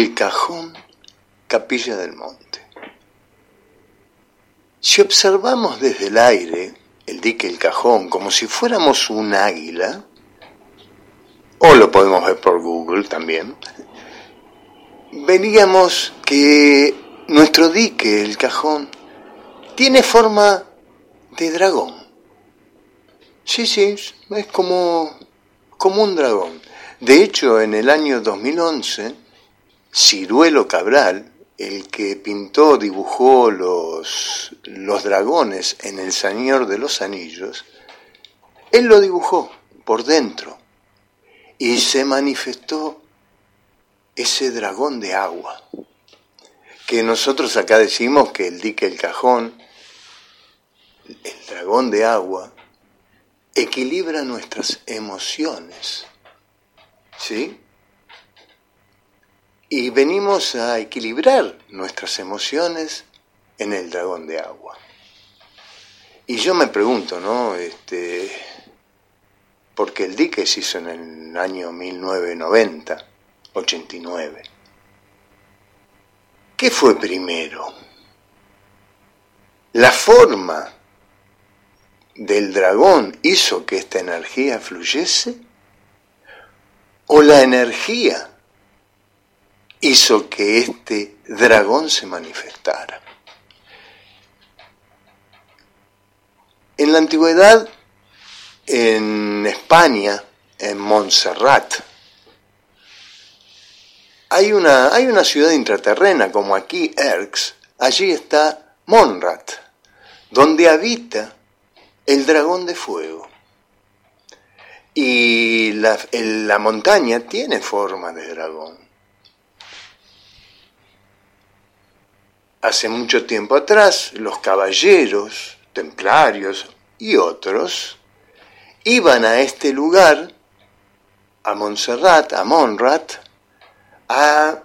El cajón Capilla del Monte. Si observamos desde el aire el dique El Cajón como si fuéramos un águila, o lo podemos ver por Google también, veríamos que nuestro dique El Cajón tiene forma de dragón. Sí, sí, es como, como un dragón. De hecho, en el año 2011, Ciruelo Cabral, el que pintó, dibujó los, los dragones en El Señor de los Anillos, él lo dibujó por dentro y se manifestó ese dragón de agua, que nosotros acá decimos que el dique, el cajón, el dragón de agua, equilibra nuestras emociones. ¿Sí? Y venimos a equilibrar nuestras emociones en el dragón de agua. Y yo me pregunto, ¿no? Este, porque el dique se hizo en el año 1990, 89. ¿Qué fue primero? ¿La forma del dragón hizo que esta energía fluyese? ¿O la energía hizo que este dragón se manifestara? En la antigüedad, en España, en Montserrat, hay una, hay una ciudad intraterrena como aquí, Erx, allí está Monrat, donde habita el dragón de fuego. Y la, la montaña tiene forma de dragón. Hace mucho tiempo atrás, los caballeros, templarios y otros iban a este lugar, a Montserrat, a Monrat, a,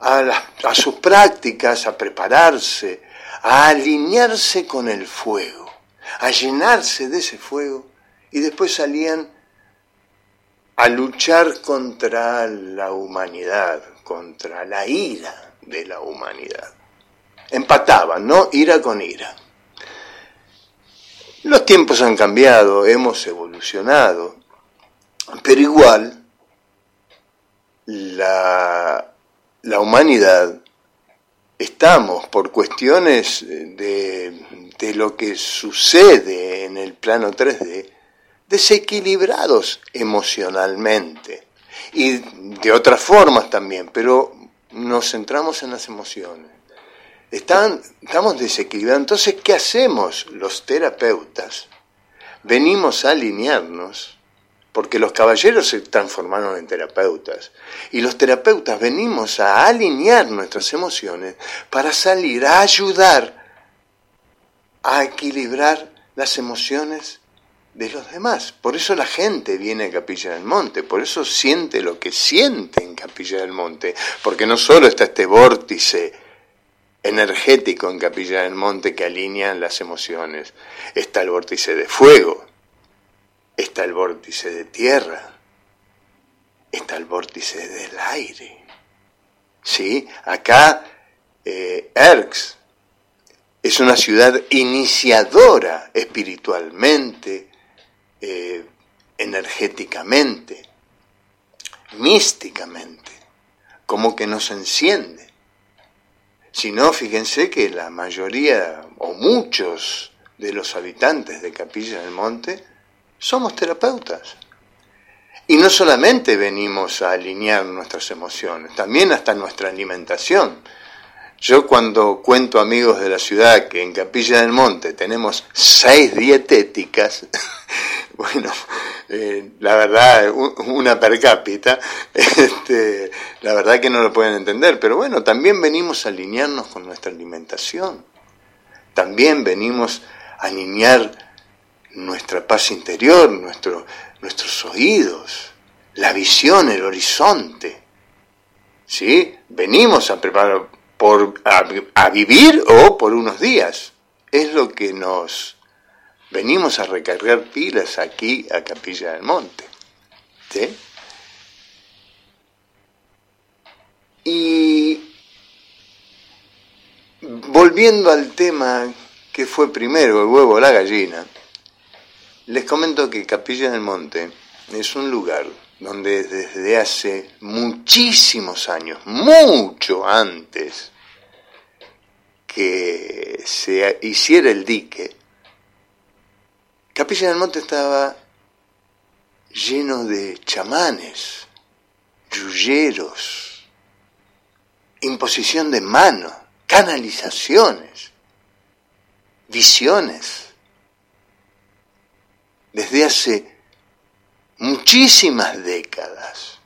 a, a sus prácticas, a prepararse, a alinearse con el fuego, a llenarse de ese fuego y después salían a luchar contra la humanidad, contra la ira de la humanidad. Empataban, ¿no? Ira con ira. Los tiempos han cambiado, hemos evolucionado, pero igual la, la humanidad estamos por cuestiones de, de, lo que sucede en el plano 3D desequilibrados emocionalmente y de otras formas también, pero nos centramos en las emociones. Estamos desequilibrados. Entonces, ¿qué hacemos los terapeutas? Venimos a alinearnos, porque los caballeros se transformaron en terapeutas, y los terapeutas venimos a alinear nuestras emociones para salir a ayudar a equilibrar las emociones de los demás. Por eso la gente viene a Capilla del Monte, por eso siente lo que siente en Capilla del Monte, porque no solo está este vórtice energético en Capilla del Monte que alinea las emociones, está el vórtice de fuego, está el vórtice de tierra, está el vórtice del aire. ¿Sí? Acá, eh, Erx es una ciudad iniciadora espiritualmente, eh, energéticamente, místicamente, como que nos enciende. Si no, fíjense que la mayoría o muchos de los habitantes de Capilla del Monte somos terapeutas. Y no solamente venimos a alinear nuestras emociones, también hasta nuestra alimentación. Yo cuando cuento amigos de la ciudad que en Capilla del Monte tenemos seis dietéticas, bueno, eh, la verdad, una per cápita, este, la verdad que no lo pueden entender, pero bueno, también venimos a alinearnos con nuestra alimentación, también venimos a alinear nuestra paz interior, nuestro, nuestros oídos, la visión, el horizonte. ¿Sí? Venimos a preparar por, a, vivir o por unos días. Es lo que nos venimos a recargar pilas aquí a Capilla del Monte. ¿Sí? Y volviendo al tema que fue primero, el huevo o la gallina, les comento que Capilla del Monte es un lugar donde desde hace muchísimos años, mucho antes que se hiciera el dique, Capilla del Monte estaba lleno de chamanes, yuyeros, imposición de mano, canalizaciones, visiones. Desde hace muchísimas décadas.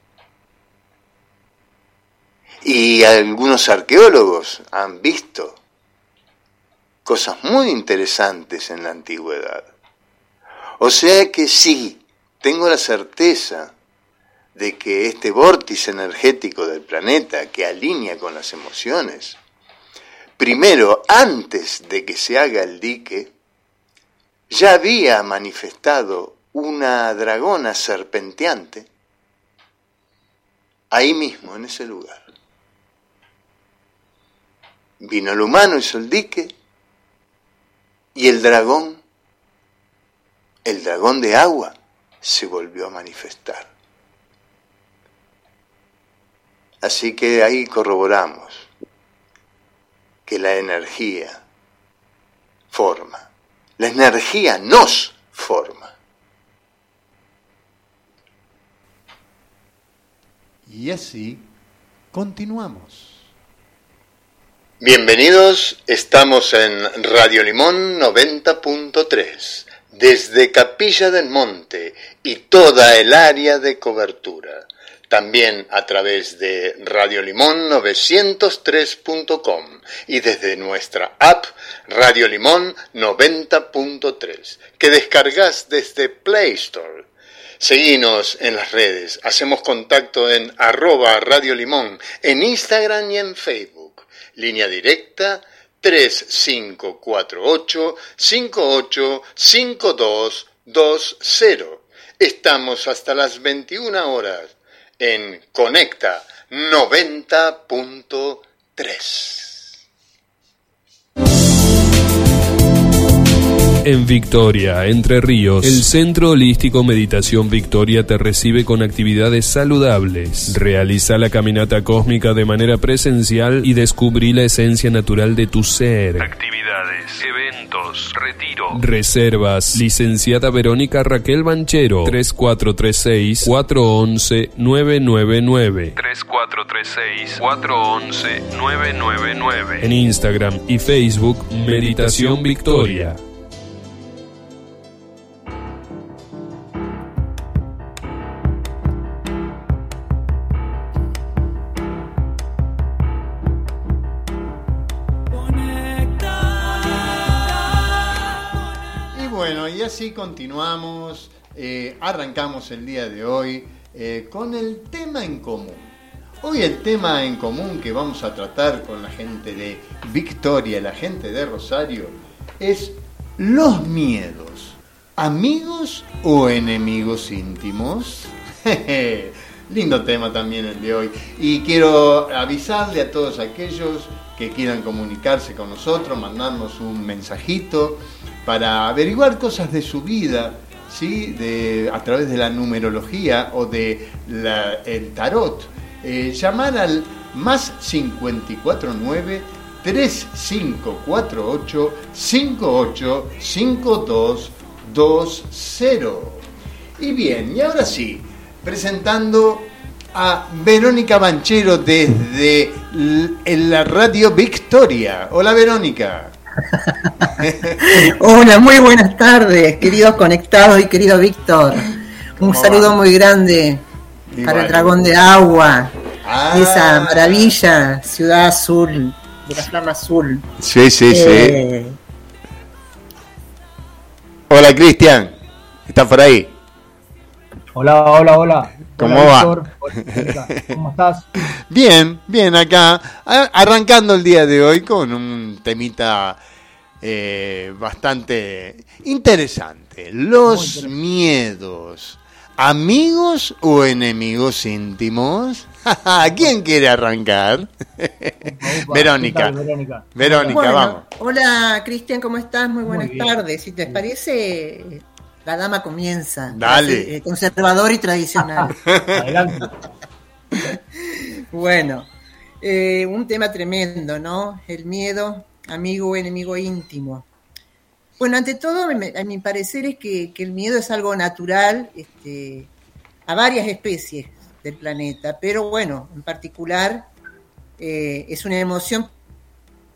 Y algunos arqueólogos han visto cosas muy interesantes en la antigüedad. O sea que sí, tengo la certeza de que este vórtice energético del planeta que alinea con las emociones, primero, antes de que se haga el dique, ya había manifestado una dragona serpenteante ahí mismo, en ese lugar. Vino el humano, hizo el dique, y el dragón, el dragón de agua, se volvió a manifestar. Así que ahí corroboramos que la energía forma, la energía nos forma. Y así continuamos. Bienvenidos, estamos en Radio Limón 90.3, desde Capilla del Monte y toda el área de cobertura. También a través de Radio Limón 903.com y desde nuestra app Radio Limón 90.3, que descargas desde Play Store. Seguinos en las redes, hacemos contacto en arroba Radio Limón, en Instagram y en Facebook línea directa 3548 585220. Estamos hasta las 21 horas en Conecta 90.3. En Victoria, Entre Ríos, el Centro Holístico Meditación Victoria te recibe con actividades saludables. Realiza la caminata cósmica de manera presencial y descubrí la esencia natural de tu ser. Actividades, eventos, retiro. Reservas. Licenciada Verónica Raquel Banchero, 3436 411 999. 3436 411 999. En Instagram y Facebook, Meditación Victoria. Así continuamos, eh, arrancamos el día de hoy eh, con el tema en común. Hoy el tema en común que vamos a tratar con la gente de Victoria, la gente de Rosario, es los miedos, amigos o enemigos íntimos. Lindo tema también el de hoy. Y quiero avisarle a todos aquellos que quieran comunicarse con nosotros, mandarnos un mensajito para averiguar cosas de su vida, ¿sí? de, a través de la numerología o de el tarot. Eh, llamar al más 549 3548 585220. Y bien, y ahora sí, presentando a Verónica Banchero desde la radio Victoria. Hola Verónica. Hola, muy buenas tardes, queridos conectados y querido Víctor. Un saludo muy grande para el dragón de agua, ah. esa maravilla, ciudad azul, de la flama azul. Sí, sí, sí. Eh, hola Cristian, ¿estás por ahí? Hola, hola, hola. ¿Cómo va? ¿Cómo estás? Bien, bien acá, arrancando el día de hoy con un temita eh, bastante interesante. Los miedos, ¿Amigos o enemigos íntimos? ¿Quién quiere arrancar? Verónica. Verónica, vamos. Hola, Cristian, ¿cómo estás? Muy buenas tardes. Si te parece, la dama comienza. Dale. Eh, conservador y tradicional. Adelante. bueno, eh, un tema tremendo, ¿no? El miedo, amigo o enemigo íntimo. Bueno, ante todo, a mi parecer es que, el miedo es algo natural este, a varias especies del planeta, pero bueno, en particular eh, es una emoción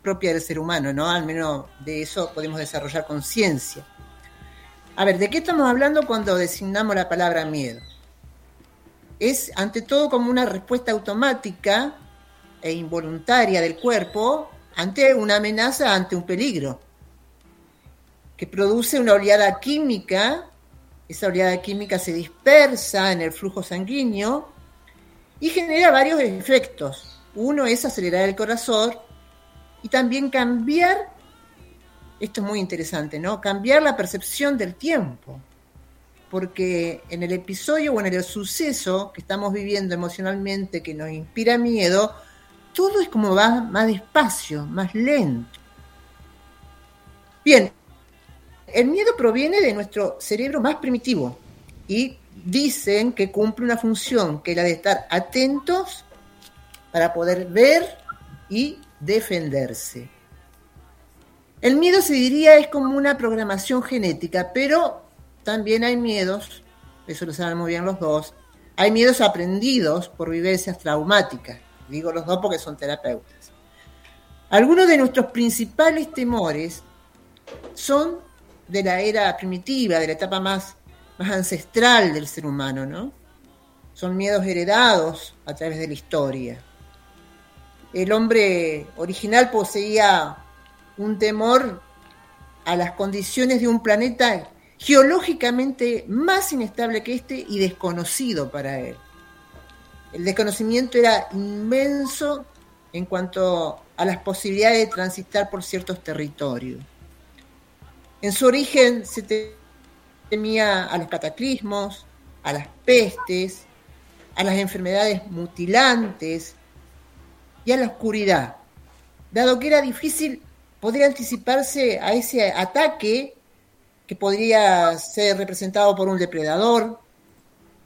propia del ser humano, ¿no? Al menos de eso podemos desarrollar conciencia. A ver, ¿de qué estamos hablando cuando designamos la palabra miedo? Es ante todo como una respuesta automática e involuntaria del cuerpo ante una amenaza, ante un peligro que produce una oleada química, esa oleada química se dispersa en el flujo sanguíneo y genera varios efectos. Uno es acelerar el corazón y también cambiar, esto es muy interesante, ¿no? Cambiar la percepción del tiempo. Porque en el episodio o en el suceso que estamos viviendo emocionalmente que nos inspira miedo, todo es como va más despacio, más lento. Bien, el miedo proviene de nuestro cerebro más primitivo y dicen que cumple una función, que es la de estar atentos para poder ver y defenderse. El miedo se diría es como una programación genética, pero también hay miedos, eso lo saben muy bien los dos, hay miedos aprendidos por vivencias traumáticas, digo los dos porque son terapeutas. Algunos de nuestros principales temores son de la era primitiva, de la etapa más, más ancestral del ser humano, ¿no? Son miedos heredados a través de la historia. El hombre original poseía un temor a las condiciones de un planeta geológicamente más inestable que este y desconocido para él. El desconocimiento era inmenso en cuanto a las posibilidades de transitar por ciertos territorios. En su origen se temía a los cataclismos, a las pestes, a las enfermedades mutilantes y a la oscuridad, dado que era difícil poder anticiparse a ese ataque que podría ser representado por un depredador,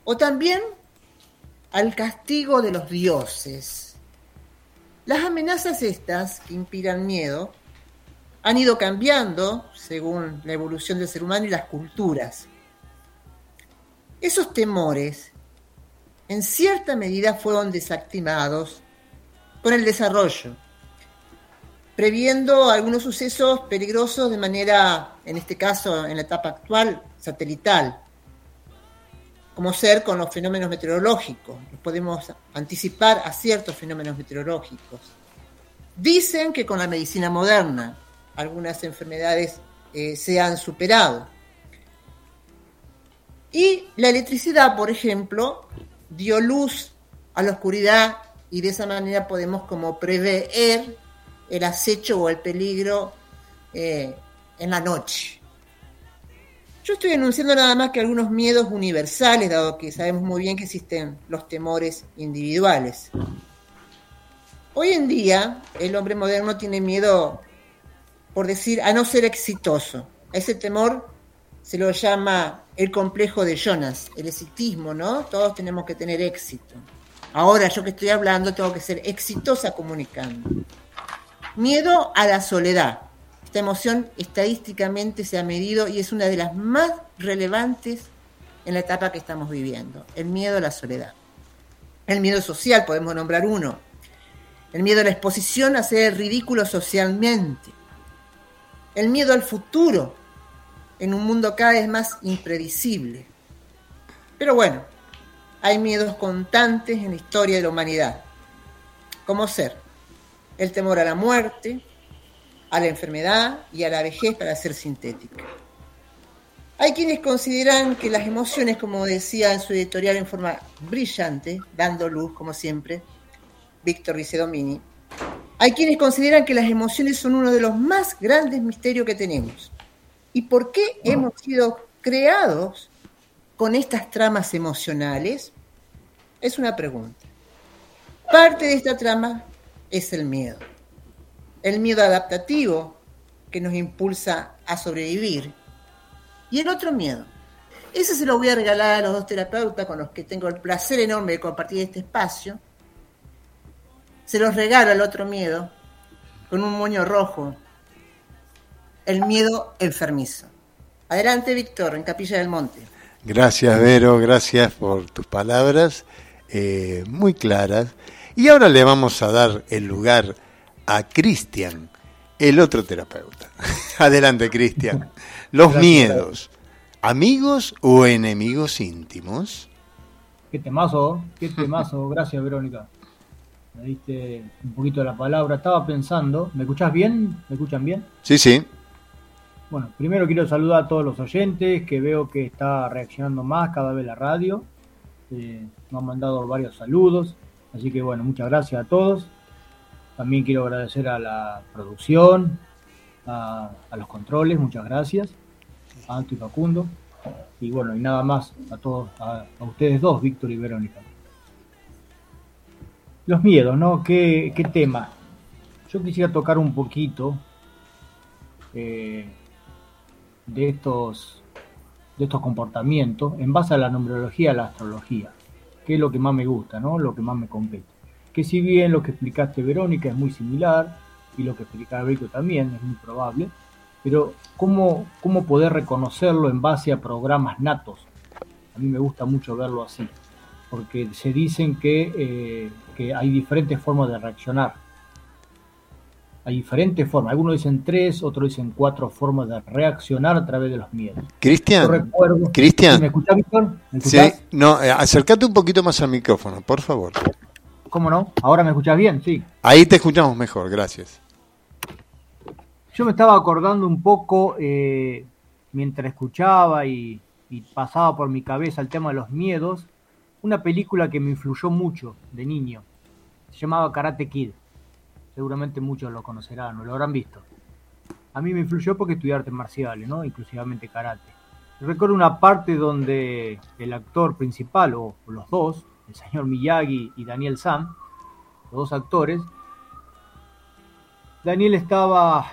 o también al castigo de los dioses. Las amenazas estas, que inspiran miedo, han ido cambiando según la evolución del ser humano y las culturas. Esos temores, en cierta medida, fueron desactivados con el desarrollo, previendo algunos sucesos peligrosos de manera, en este caso, en la etapa actual, satelital, como ser con los fenómenos meteorológicos. podemos anticipar a ciertos fenómenos meteorológicos. Dicen que con la medicina moderna, algunas enfermedades eh, se han superado. Y la electricidad, por ejemplo, dio luz a la oscuridad y de esa manera podemos como prever el acecho o el peligro eh, en la noche. Yo estoy enunciando nada más que algunos miedos universales, dado que sabemos muy bien que existen los temores individuales. Hoy en día el hombre moderno tiene miedo por decir, a no ser exitoso. ese temor se lo llama el complejo de Jonas, el exitismo, ¿no? Todos tenemos que tener éxito. Ahora yo que estoy hablando tengo que ser exitosa comunicando. Miedo a la soledad. Esta emoción estadísticamente se ha medido y es una de las más relevantes en la etapa que estamos viviendo. El miedo a la soledad. El miedo social, podemos nombrar uno. El miedo a la exposición a ser ridículo socialmente el miedo al futuro en un mundo cada vez más impredecible. Pero bueno, hay miedos constantes en la historia de la humanidad, como ser el temor a la muerte, a la enfermedad y a la vejez para ser sintética. Hay quienes consideran que las emociones, como decía en su editorial en forma brillante, dando luz como siempre, Víctor Ricedomini, hay quienes consideran que las emociones son uno de los más grandes misterios que tenemos. ¿Y por qué hemos sido creados con estas tramas emocionales? Es una pregunta. Parte de esta trama es el miedo. El miedo adaptativo que nos impulsa a sobrevivir. Y el otro miedo. Ese se lo voy a regalar a los dos terapeutas con los que tengo el placer enorme de compartir este espacio. Se los regalo al otro miedo con un moño rojo. El miedo enfermizo. Adelante, Víctor, en Capilla del Monte. Gracias, Vero, gracias por tus palabras eh, muy claras. Y ahora le vamos a dar el lugar a Cristian, el otro terapeuta. Adelante, Cristian. Los miedos, ¿amigos o enemigos íntimos? Qué temazo, qué temazo. Gracias, Verónica. Me diste un poquito de la palabra. Estaba pensando, ¿me escuchás bien? ¿Me escuchan bien? Sí, sí. Bueno, primero quiero saludar a todos los oyentes, que veo que está reaccionando más cada vez la radio. Eh, nos han mandado varios saludos, así que bueno, muchas gracias a todos. También quiero agradecer a la producción, a, los controles, muchas gracias, a Anto y Facundo. Y bueno, y nada más a todos, a, ustedes dos, Víctor y Verónica. Los miedos, ¿no? ¿Qué, tema? Yo quisiera tocar un poquito eh, de estos, de estos comportamientos en base a la numerología, a la astrología, que es lo que más me gusta, ¿no? lo que más me compete. Que si bien lo que explicaste Verónica es muy similar, y lo que explica Rico también es muy probable, pero ¿cómo, ¿cómo poder reconocerlo en base a programas natos? A mí me gusta mucho verlo así, porque se dicen que, eh, que hay diferentes formas de reaccionar hay diferentes formas. Algunos dicen tres, otros dicen cuatro formas de reaccionar a través de los miedos. Cristian, Cristian, ¿me escuchás, Víctor? sí, no, acércate un poquito más al micrófono, por favor. ¿Cómo no? ¿Ahora me escuchás bien? Sí. Ahí te escuchamos mejor, gracias. Yo me estaba acordando un poco eh, mientras escuchaba y, y pasaba por mi cabeza el tema de los miedos, una película que me influyó mucho de niño. Se llamaba Karate Kid seguramente muchos lo conocerán o lo habrán visto. A mí me influyó porque estudié artes marciales, ¿no? Inclusivamente karate. Recuerdo una parte donde el actor principal, o, los dos, el señor Miyagi y Daniel Sam, los dos actores, Daniel estaba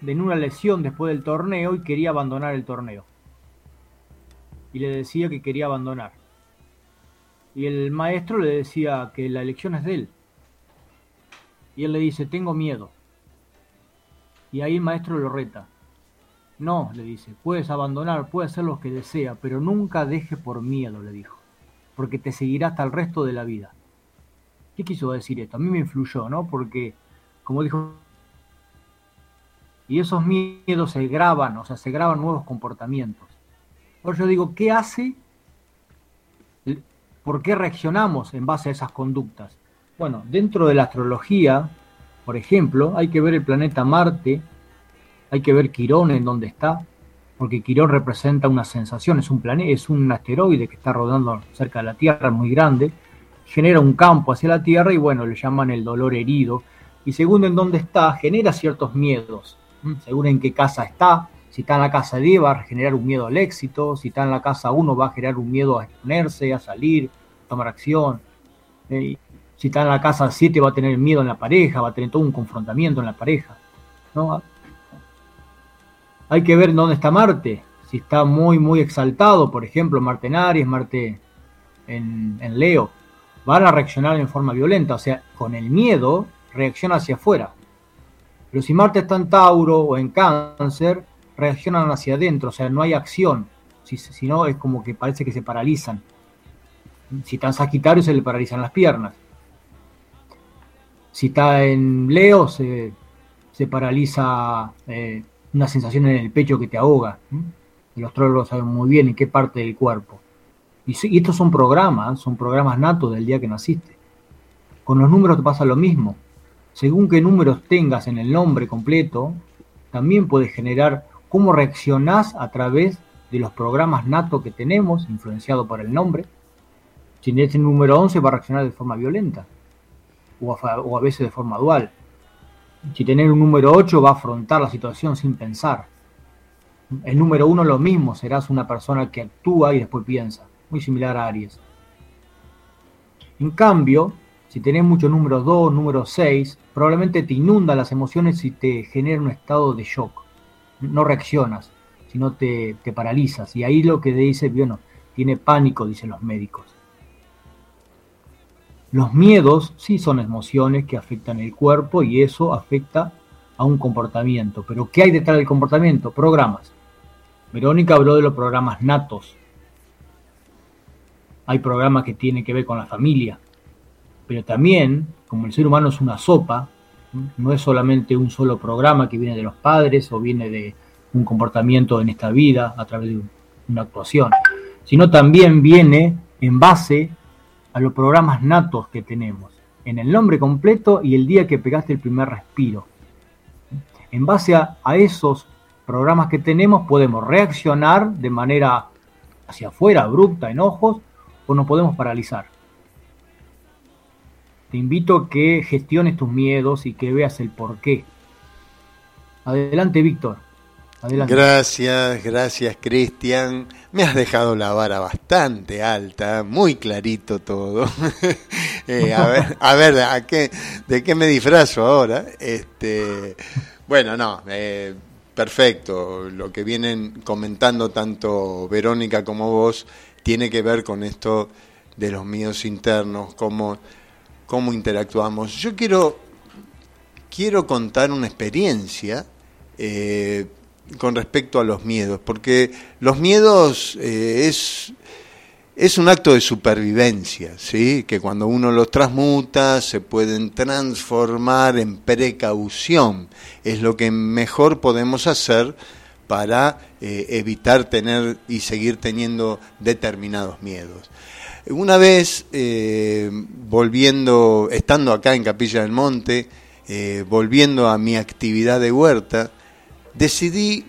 en una lesión después del torneo y quería abandonar el torneo. Y le decía que quería abandonar. Y el maestro le decía que la elección es de él, y él le dice, tengo miedo. Y ahí el maestro lo reta. No, le dice, puedes abandonar, puedes hacer lo que desea, pero nunca deje por miedo, le dijo, porque te seguirá hasta el resto de la vida. ¿Qué quiso decir esto? A mí me influyó, ¿no? Porque, como dijo, y esos miedos se graban, o sea, se graban nuevos comportamientos. Ahora yo digo, ¿qué hace? ¿Por qué reaccionamos en base a esas conductas? Bueno, dentro de la astrología, por ejemplo, hay que ver el planeta Marte, hay que ver Quirón en dónde está, porque Quirón representa una sensación, es un planeta, es un asteroide que está rodando cerca de la Tierra, muy grande, genera un campo hacia la Tierra y bueno, le llaman el dolor herido. Y según en dónde está, genera ciertos miedos. Según en qué casa está, si está en la casa D va a generar un miedo al éxito, si está en la casa 1 va a generar un miedo a exponerse, a salir, a tomar acción. Eh, si está en la casa 7 va a tener miedo en la pareja, va a tener todo un confrontamiento en la pareja. ¿no? Hay que ver dónde está Marte. Si está muy, muy exaltado, por ejemplo, Marte en Aries, Marte en, Leo, van a reaccionar en forma violenta. O sea, con el miedo reacciona hacia afuera. Pero si Marte está en Tauro o en Cáncer, reaccionan hacia adentro, o sea, no hay acción. Si, si no, es como que parece que se paralizan. Si está en Sagitario, se le paralizan las piernas. Si está en Leo, se, paraliza eh, una sensación en el pecho que te ahoga. Los astrólogos saben muy bien en qué parte del cuerpo. Y, estos son programas, son programas natos del día que naciste. Con los números te pasa lo mismo. Según qué números tengas en el nombre completo, también puedes generar cómo reaccionás a través de los programas natos que tenemos, influenciado por el nombre. Si tienes el número 11 va a reaccionar de forma violenta o a, veces de forma dual. Si tener un número 8 va a afrontar la situación sin pensar. El número uno lo mismo, serás una persona que actúa y después piensa, muy similar a Aries. En cambio, si tenés mucho número 2, número 6, probablemente te inunda las emociones y te genera un estado de shock. No reaccionas, sino te, te paralizas. Y ahí lo que dice, bueno, tiene pánico, dicen los médicos. Los miedos sí son emociones que afectan el cuerpo y eso afecta a un comportamiento. Pero ¿qué hay detrás del comportamiento? Programas. Verónica habló de los programas natos. Hay programas que tienen que ver con la familia. Pero también, como el ser humano es una sopa, no es solamente un solo programa que viene de los padres o viene de un comportamiento en esta vida a través de una actuación, sino también viene en base a los programas natos que tenemos, en el nombre completo y el día que pegaste el primer respiro. En base a, esos programas que tenemos podemos reaccionar de manera hacia afuera, abrupta, enojos, o nos podemos paralizar. Te invito a que gestiones tus miedos y que veas el por qué. Adelante, Víctor. Gracias, gracias Cristian. Me has dejado la vara bastante alta, muy clarito todo. Eh, a ver, a ver, ¿a qué, ¿de qué me disfrazo ahora? Este, bueno, no, eh, perfecto. Lo que vienen comentando tanto Verónica como vos tiene que ver con esto de los míos internos, cómo, cómo interactuamos. Yo quiero, quiero contar una experiencia. Eh, con respecto a los miedos, porque los miedos eh, es, es un acto de supervivencia, ¿sí? que cuando uno los transmuta se pueden transformar en precaución, es lo que mejor podemos hacer para eh, evitar tener y seguir teniendo determinados miedos. Una vez, eh, volviendo, estando acá en Capilla del Monte, volviendo a mi actividad de huerta, decidí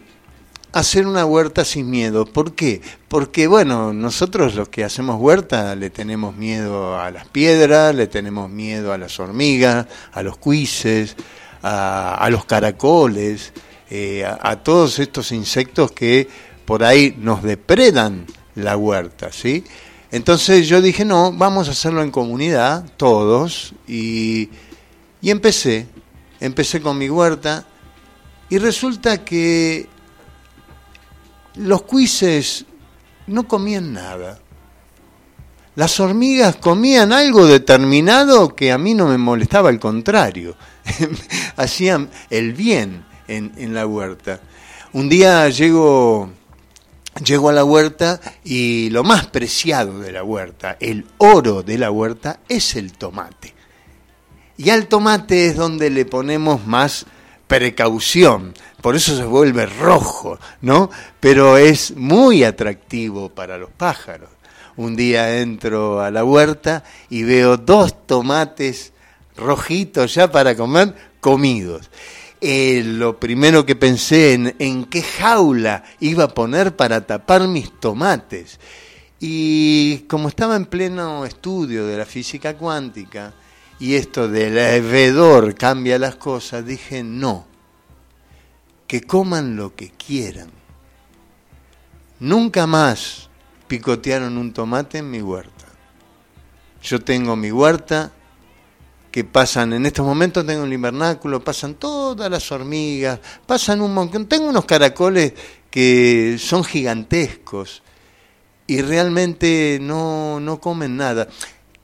hacer una huerta sin miedo. ¿Por qué? Porque, bueno, nosotros los que hacemos huerta le tenemos miedo a las piedras, le tenemos miedo a las hormigas, a los cuises, a, los caracoles, eh, a, todos estos insectos que por ahí nos depredan la huerta, ¿sí? Entonces yo dije, no, vamos a hacerlo en comunidad, todos, y, y empecé, empecé con mi huerta, y resulta que los cuises no comían nada. Las hormigas comían algo determinado que a mí no me molestaba, al contrario, hacían el bien en, en, la huerta. Un día llego, llego a la huerta y lo más preciado de la huerta, el oro de la huerta, es el tomate. Y al tomate es donde le ponemos más precaución, por eso se vuelve rojo, ¿no? Pero es muy atractivo para los pájaros. Un día entro a la huerta y veo dos tomates rojitos ya para comer, comidos. Eh, lo primero que pensé en, en qué jaula iba a poner para tapar mis tomates. Y como estaba en pleno estudio de la física cuántica, y esto del vedor cambia las cosas, dije no, que coman lo que quieran. Nunca más picotearon un tomate en mi huerta. Yo tengo mi huerta que pasan, en estos momentos tengo el invernáculo, pasan todas las hormigas, pasan un montón, tengo unos caracoles que son gigantescos y realmente no, no comen nada.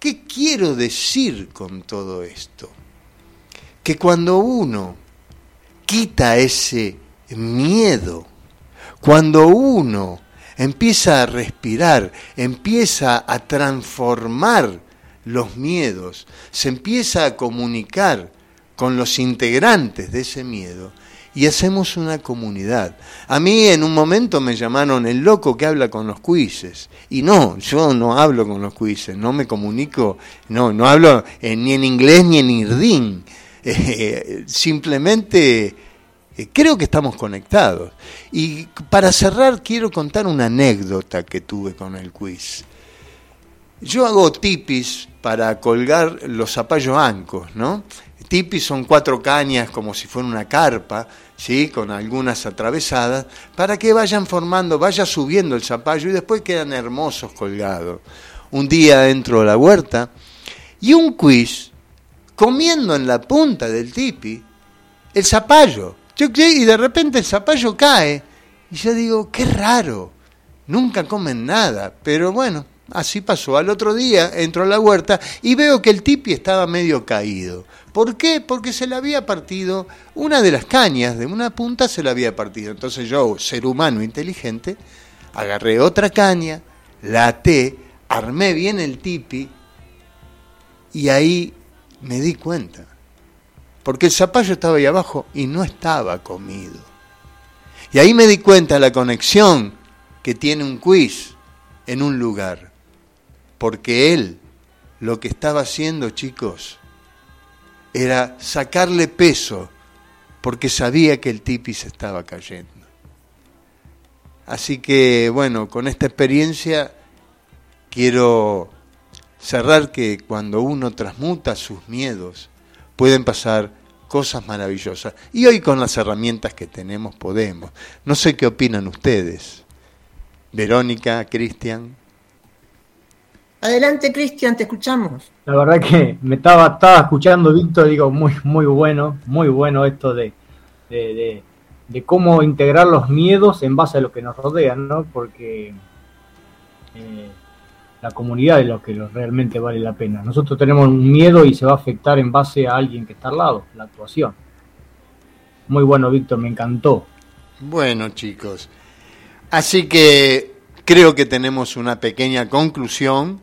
¿Qué quiero decir con todo esto? Que cuando uno quita ese miedo, cuando uno empieza a respirar, empieza a transformar los miedos, se empieza a comunicar con los integrantes de ese miedo, y hacemos una comunidad. A mí en un momento me llamaron el loco que habla con los cuises. Y no, yo no hablo con los cuises, no me comunico, no, no hablo ni en inglés ni en irdín. Eh, simplemente eh, creo que estamos conectados. Y para cerrar quiero contar una anécdota que tuve con el quiz. yo hago tipis para colgar los zapallos ancos, ¿no? Tipis son cuatro cañas como si fuera una carpa, ¿sí? con algunas atravesadas, para que vayan formando, vaya subiendo el zapallo y después quedan hermosos colgados. Un día entro a la huerta y un quiz comiendo en la punta del tipi el zapallo. Y de repente el zapallo cae y yo digo, qué raro, nunca comen nada, pero bueno, así pasó. Al otro día entro a la huerta y veo que el tipi estaba medio caído. ¿Por qué? Porque se le había partido una de las cañas, de una punta se le había partido. Entonces yo, ser humano inteligente, agarré otra caña, la até, armé bien el tipi y ahí me di cuenta. Porque el zapallo estaba ahí abajo y no estaba comido. Y ahí me di cuenta la conexión que tiene un quiz en un lugar. Porque él lo que estaba haciendo, chicos, era sacarle peso porque sabía que el tipi se estaba cayendo. Así que, bueno, con esta experiencia quiero cerrar que cuando uno transmuta sus miedos, pueden pasar cosas maravillosas. Y hoy con las herramientas que tenemos podemos. No sé qué opinan ustedes. Verónica, Cristian. Adelante, Cristian, te escuchamos. La verdad que me estaba, estaba escuchando, Víctor, digo, muy, muy bueno, muy bueno esto de, de, cómo integrar los miedos en base a lo que nos rodea, ¿no? Porque eh, la comunidad es lo que realmente vale la pena. Nosotros tenemos un miedo y se va a afectar en base a alguien que está al lado, la actuación. Muy bueno, Víctor, me encantó. Bueno, chicos. Así que creo que tenemos una pequeña conclusión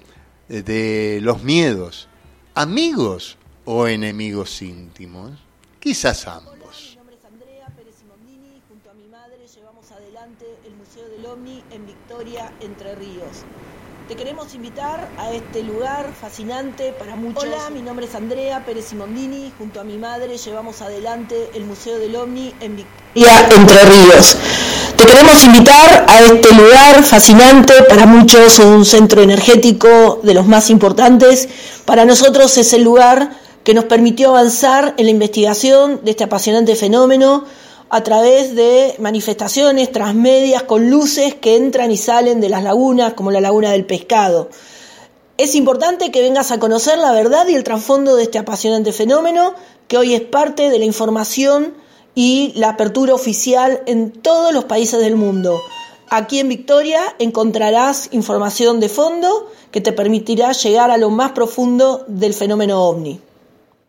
de los miedos, amigos o enemigos íntimos, quizás ambos. mi nombre es Andrea Pérez junto a mi madre llevamos adelante el Museo del OVNI en Victoria, Entre Ríos. Te queremos invitar a este lugar fascinante para muchos. Hola, mi nombre es Andrea Pérez Simondini. Junto a mi madre llevamos adelante el Museo del OVNI en Victoria, Entre Ríos. Te queremos invitar a este lugar fascinante, para muchos un centro energético de los más importantes. Para nosotros es el lugar que nos permitió avanzar en la investigación de este apasionante fenómeno a través de manifestaciones transmedias con luces que entran y salen de las lagunas, como la laguna del pescado. Es importante que vengas a conocer la verdad y el trasfondo de este apasionante fenómeno, que hoy es parte de la información y la apertura oficial en todos los países del mundo. Aquí en Victoria encontrarás información de fondo que te permitirá llegar a lo más profundo del fenómeno ovni.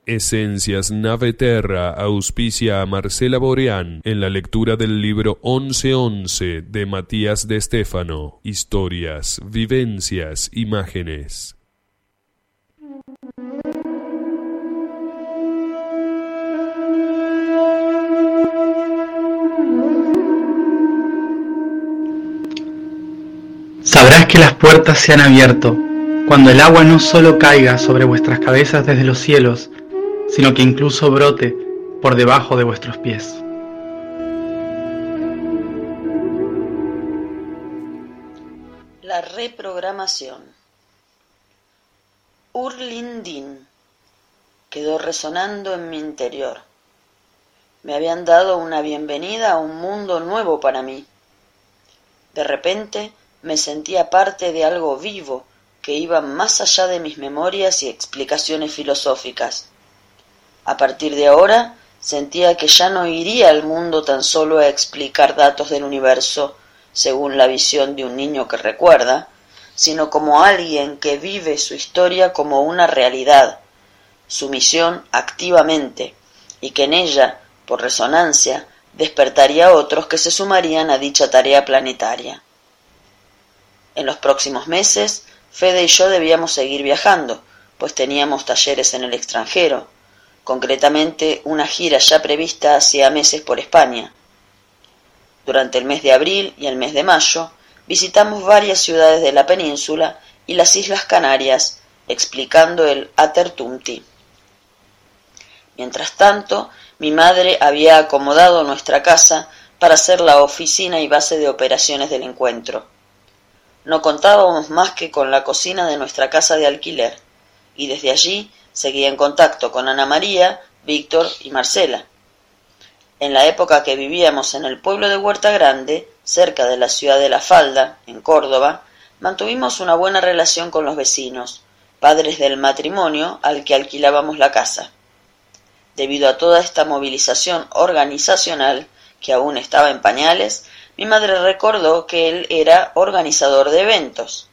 Esencias Nave Terra auspicia a Marcela Boreán en la lectura del libro 1111 de Matías de Estéfano. Historias, vivencias, imágenes. Sabrás que las puertas se han abierto cuando el agua no solo caiga sobre vuestras cabezas desde los cielos, sino que incluso brote por debajo de vuestros pies. La reprogramación. Urlindin quedó resonando en mi interior. Me habían dado una bienvenida a un mundo nuevo para mí. De repente me sentía parte de algo vivo que iba más allá de mis memorias y explicaciones filosóficas. A partir de ahora sentía que ya no iría al mundo tan solo a explicar datos del universo según la visión de un niño que recuerda, sino como alguien que vive su historia como una realidad, su misión activamente, y que en ella, por resonancia, despertaría a otros que se sumarían a dicha tarea planetaria. En los próximos meses, Fede y yo debíamos seguir viajando, pues teníamos talleres en el extranjero, concretamente una gira ya prevista hacía meses por España. Durante el mes de abril y el mes de mayo visitamos varias ciudades de la península y las Islas Canarias, explicando el Atertumti. Mientras tanto, mi madre había acomodado nuestra casa para ser la oficina y base de operaciones del encuentro. no contábamos más que con la cocina de nuestra casa de alquiler, y desde allí seguía en contacto con Ana María, Víctor y Marcela. En la época que vivíamos en el pueblo de Huerta Grande, cerca de la ciudad de La Falda, en Córdoba, mantuvimos una buena relación con los vecinos, padres del matrimonio al que alquilábamos la casa. Debido a toda esta movilización organizacional, que aún estaba en pañales, mi madre recordó que él era organizador de eventos.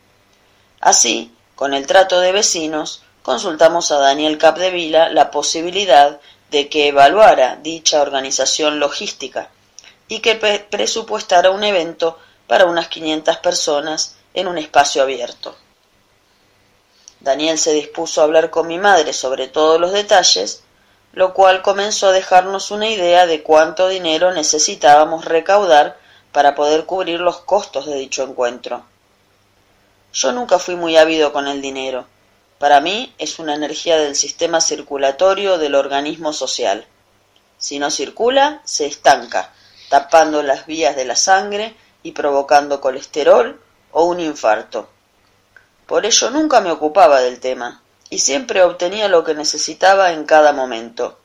Así, con el trato de vecinos, consultamos a Daniel Capdevila la posibilidad de que evaluara dicha organización logística y que presupuestara un evento para unas 500 personas en un espacio abierto. Daniel se dispuso a hablar con mi madre sobre todos los detalles, lo cual comenzó a dejarnos una idea de cuánto dinero necesitábamos recaudar para poder cubrir los costos de dicho encuentro. Yo nunca fui muy ávido con el dinero. Para mí es una energía del sistema circulatorio del organismo social. Si no circula, se estanca, tapando las vías de la sangre y provocando colesterol o un infarto. Por ello nunca me ocupaba del tema y siempre obtenía lo que necesitaba en cada momento.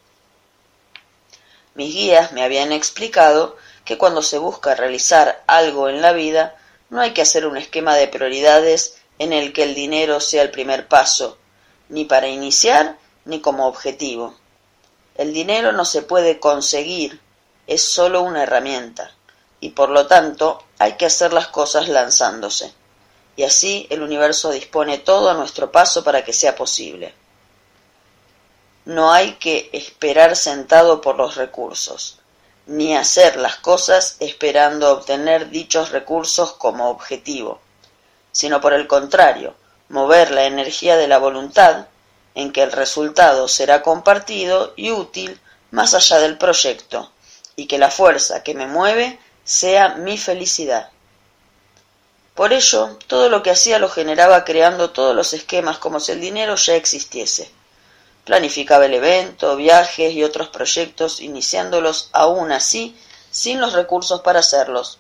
Mis guías me habían explicado que cuando se busca realizar algo en la vida, no hay que hacer un esquema de prioridades en el que el dinero sea el primer paso, ni para iniciar ni como objetivo. El dinero no se puede conseguir, es sólo una herramienta, y por lo tanto hay que hacer las cosas lanzándose. Y así el universo dispone todo a nuestro paso para que sea posible. No hay que esperar sentado por los recursos ni hacer las cosas esperando obtener dichos recursos como objetivo, sino por el contrario, mover la energía de la voluntad en que el resultado será compartido y útil más allá del proyecto, y que la fuerza que me mueve sea mi felicidad. Por ello, todo lo que hacía lo generaba creando todos los esquemas como si el dinero ya existiese Planificaba el evento, viajes y otros proyectos, iniciándolos aún así sin los recursos para hacerlos.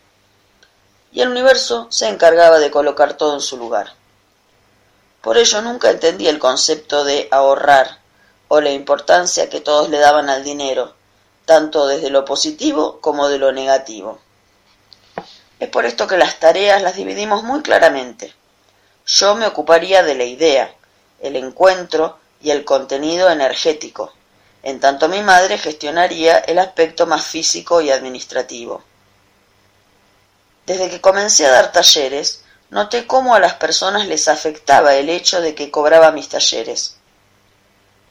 Y el universo se encargaba de colocar todo en su lugar. Por ello nunca entendí el concepto de ahorrar o la importancia que todos le daban al dinero, tanto desde lo positivo como de lo negativo. Es por esto que las tareas las dividimos muy claramente. Yo me ocuparía de la idea, el encuentro y el contenido energético, en tanto mi madre gestionaría el aspecto más físico y administrativo. Desde que comencé a dar talleres, noté cómo a las personas les afectaba el hecho de que cobraba mis talleres.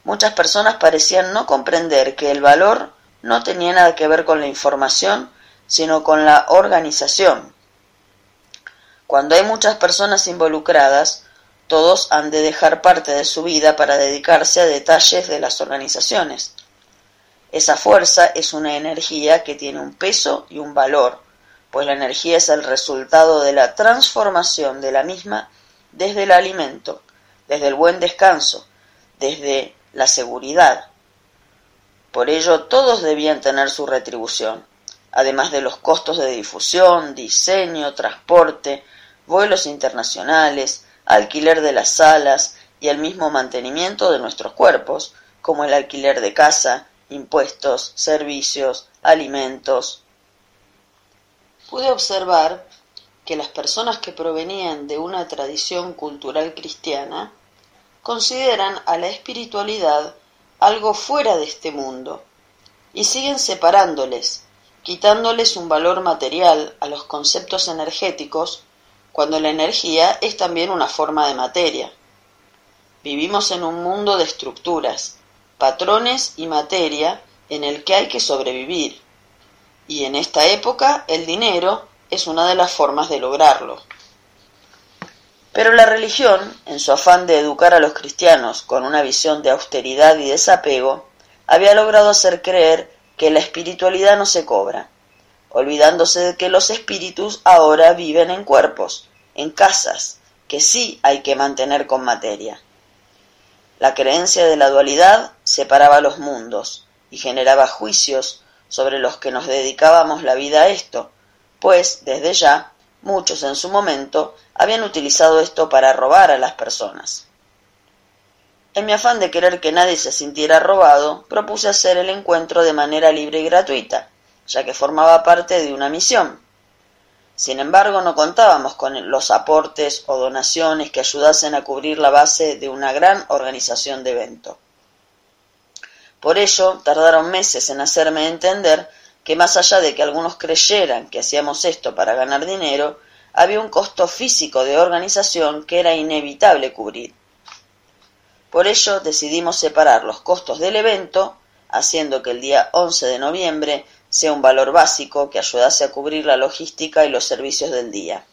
Muchas personas parecían no comprender que el valor no tenía nada que ver con la información, sino con la organización. Cuando hay muchas personas involucradas, todos han de dejar parte de su vida para dedicarse a detalles de las organizaciones. Esa fuerza es una energía que tiene un peso y un valor, pues la energía es el resultado de la transformación de la misma desde el alimento, desde el buen descanso, desde la seguridad. Por ello todos debían tener su retribución, además de los costos de difusión, diseño, transporte, vuelos internacionales, alquiler de las salas y el mismo mantenimiento de nuestros cuerpos, como el alquiler de casa, impuestos, servicios, alimentos. Pude observar que las personas que provenían de una tradición cultural cristiana consideran a la espiritualidad algo fuera de este mundo y siguen separándoles, quitándoles un valor material a los conceptos energéticos cuando la energía es también una forma de materia. Vivimos en un mundo de estructuras, patrones y materia en el que hay que sobrevivir, y en esta época el dinero es una de las formas de lograrlo. Pero la religión, en su afán de educar a los cristianos con una visión de austeridad y desapego, había logrado hacer creer que la espiritualidad no se cobra, olvidándose de que los espíritus ahora viven en cuerpos, en casas, que sí hay que mantener con materia. La creencia de la dualidad separaba los mundos y generaba juicios sobre los que nos dedicábamos la vida a esto, pues, desde ya, Muchos en su momento habían utilizado esto para robar a las personas. En mi afán de querer que nadie se sintiera robado, propuse hacer el encuentro de manera libre y gratuita, ya que formaba parte de una misión. Sin embargo, no contábamos con los aportes o donaciones que ayudasen a cubrir la base de una gran organización de evento. Por ello, tardaron meses en hacerme entender que más allá de que algunos creyeran que hacíamos esto para ganar dinero, había un costo físico de organización que era inevitable cubrir. Por ello decidimos separar los costos del evento, haciendo que el día 11 de noviembre sea un valor básico que ayudase a cubrir la logística y los servicios del día.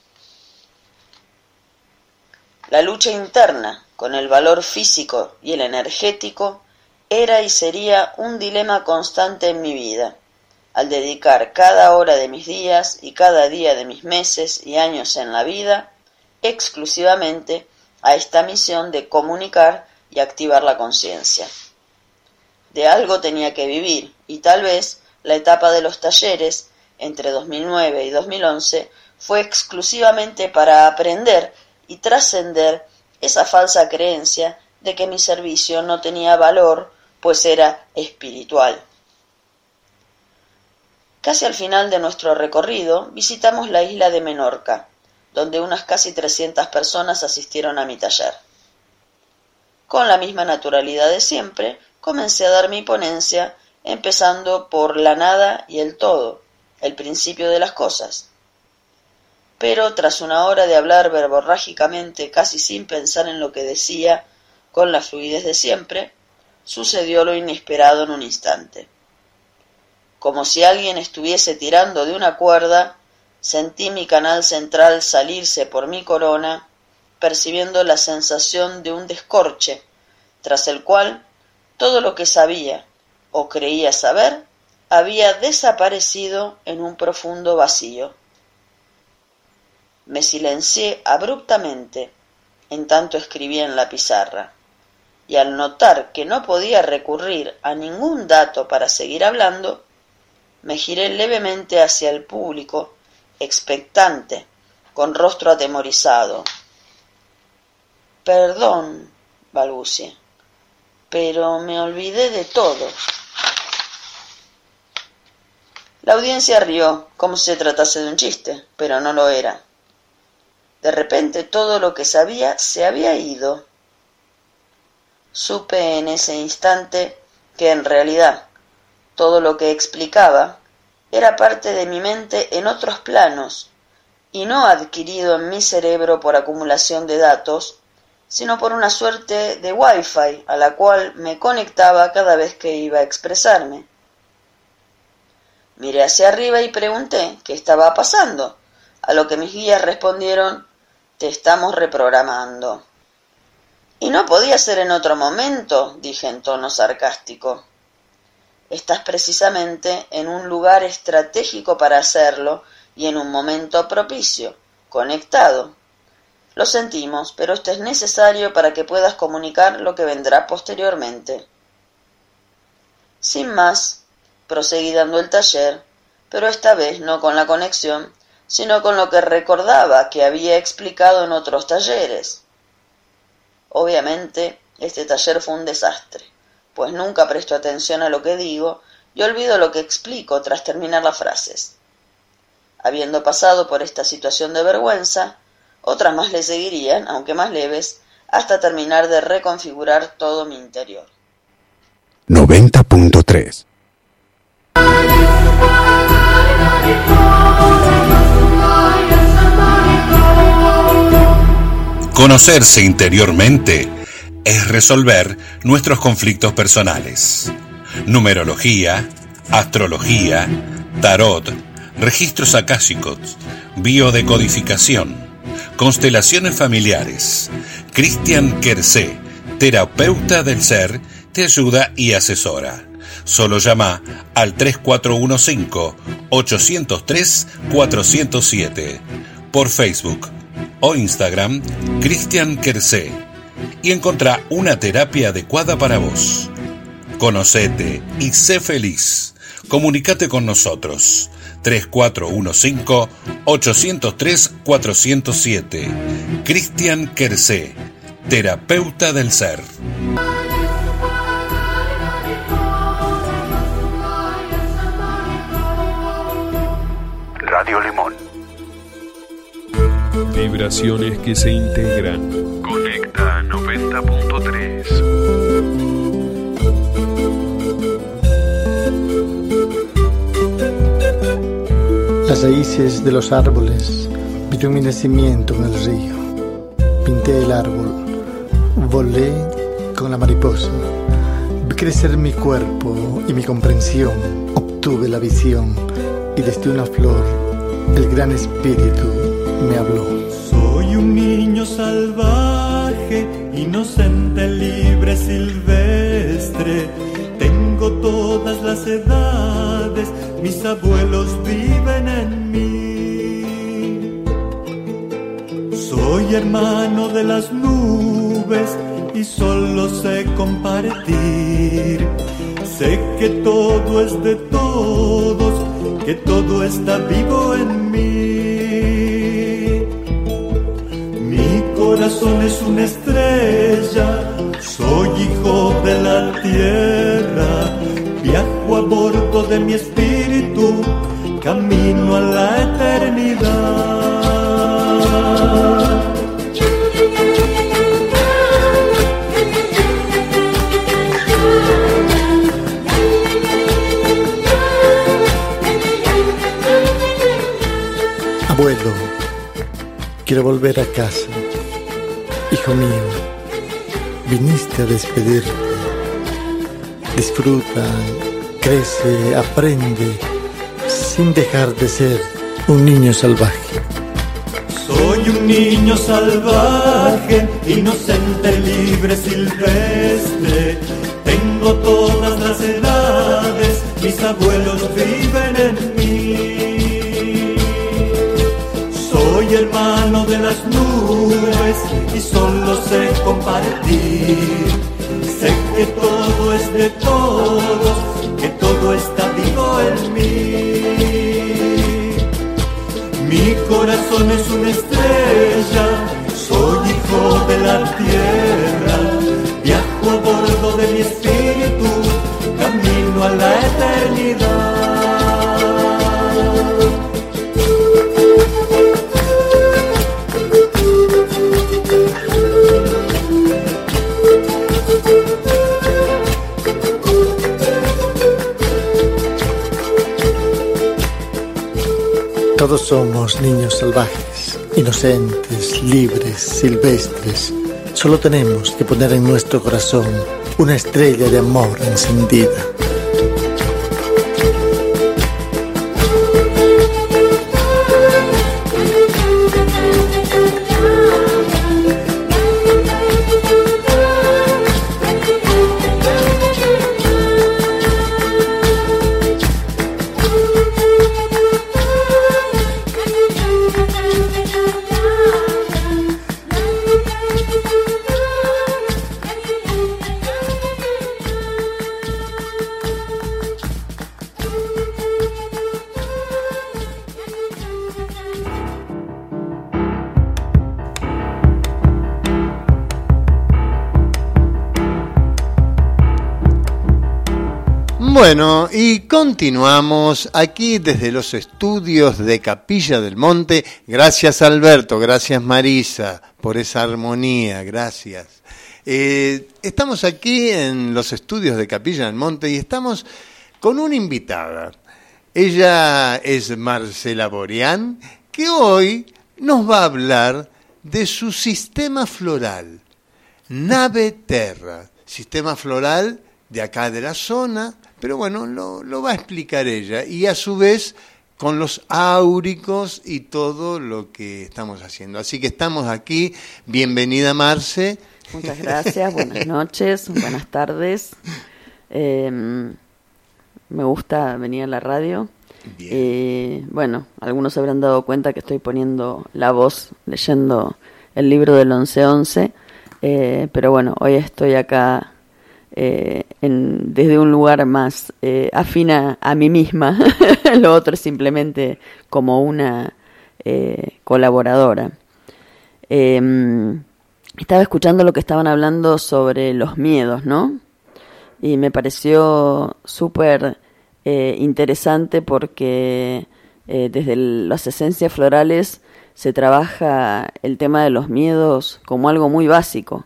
La lucha interna con el valor físico y el energético era y sería un dilema constante en mi vida, al dedicar cada hora de mis días y cada día de mis meses y años en la vida exclusivamente a esta misión de comunicar y activar la conciencia. De algo tenía que vivir, y tal vez la etapa de los talleres, entre 2009 y 2011, fue exclusivamente para aprender y trascender esa falsa creencia de que mi servicio no tenía valor, pues era espiritual. Casi al final de nuestro recorrido visitamos la isla de Menorca, donde unas casi 300 personas asistieron a mi taller. Con la misma naturalidad de siempre, comencé a dar mi ponencia, empezando por la nada y el todo, el principio de las cosas. Pero tras una hora de hablar verborrágicamente, casi sin pensar en lo que decía, con la fluidez de siempre, sucedió lo inesperado en un instante. Como si alguien estuviese tirando de una cuerda, sentí mi canal central salirse por mi corona percibiendo la sensación de un descorche, tras el cual todo lo que sabía o creía saber había desaparecido en un profundo vacío. Me silencié abruptamente en tanto escribía en la pizarra, y al notar que no podía recurrir a ningún dato para seguir hablando, me giré levemente hacia el público, expectante, con rostro atemorizado. Perdón, balbucié, pero me olvidé de todo. La audiencia rió, como si se tratase de un chiste, pero no lo era. De repente todo lo que sabía se había ido. Supe en ese instante que en realidad todo lo que explicaba era parte de mi mente en otros planos y no adquirido en mi cerebro por acumulación de datos sino por una suerte de wifi a la cual me conectaba cada vez que iba a expresarme. Miré hacia arriba y pregunté qué estaba pasando, a lo que mis guías respondieron te estamos reprogramando. Y no podía ser en otro momento, dije en tono sarcástico. Estás precisamente en un lugar estratégico para hacerlo y en un momento propicio, conectado, lo sentimos, pero esto es necesario para que puedas comunicar lo que vendrá posteriormente. Sin más, proseguí dando el taller, pero esta vez no con la conexión, sino con lo que recordaba que había explicado en otros talleres. Obviamente, este taller fue un desastre, pues nunca presto atención a lo que digo y olvido lo que explico tras terminar las frases. Habiendo pasado por esta situación de vergüenza, otras más le seguirían, aunque más leves, hasta terminar de reconfigurar todo mi interior. 90.3 Conocerse interiormente es resolver nuestros conflictos personales. Numerología, astrología, tarot, registros akáshicos, biodecodificación Constelaciones familiares. Cristian Kersé, terapeuta del ser, te ayuda y asesora. Solo llama al 3415-803-407 por Facebook o Instagram Cristian Kersé y encontrá una terapia adecuada para vos. Conocete y sé feliz. Comunicate con nosotros 3415-803-407. Cristian Kersé, terapeuta del ser. Vibraciones que se integran. Conecta 90.3. las raíces de los árboles, vieron mi nacimiento en el río. Pinté el árbol, volé con la mariposa, vi crecer mi cuerpo y mi comprensión, obtuve la visión y desde una flor el gran espíritu me habló. Salvaje, inocente, libre, silvestre, tengo todas las edades mis abuelos viven en mí. Soy hermano de las nubes y solo sé compartir. Sé que todo es de todos, que todo está vivo en mí. Corazón es una estrella, soy hijo de la tierra Viajo a bordo de mi espíritu, camino a la eternidad. Abuelo, quiero volver a casa. Hijo mío, viniste a despedirte disfruta, crece, aprende, sin dejar de ser un niño salvaje. Soy un niño salvaje, inocente, libre, silvestre. Tengo todas las edades, mis abuelos viven en mí. Soy hermano de las nubes y solo sé compartir Sé que todo es de todos, que todo está vivo en mí. Mi corazón es una estrella, soy hijo de la tierra. Viajo a bordo de mi espíritu, camino a la eternidad. Todos somos niños salvajes, inocentes, libres, silvestres. Solo tenemos que poner en nuestro corazón una estrella de amor encendida. Continuamos aquí desde los estudios de Capilla del Monte. Gracias Alberto, gracias Marisa por esa armonía, gracias. Eh, estamos aquí en los estudios de Capilla del Monte y estamos con una invitada. Ella es Marcela Borián, que hoy nos va a hablar de su sistema floral, Nave Terra, sistema floral de acá de la zona, pero bueno, lo, va a explicar ella y a su vez con los áuricos y todo lo que estamos haciendo. Así que estamos aquí. Bienvenida Marce. Muchas gracias, buenas noches, buenas tardes. Em, me gusta venir a la radio. Eh, bueno, algunos se habrán dado cuenta que estoy poniendo la voz leyendo el libro del 1111, eh, pero bueno, hoy estoy acá eh, desde un lugar más eh, afina a mí misma, lo otro es simplemente como una eh, colaboradora. Em, estaba escuchando lo que estaban hablando sobre los miedos, ¿no? Y me pareció súper eh, interesante porque desde las esencias florales se trabaja el tema de los miedos como algo muy básico.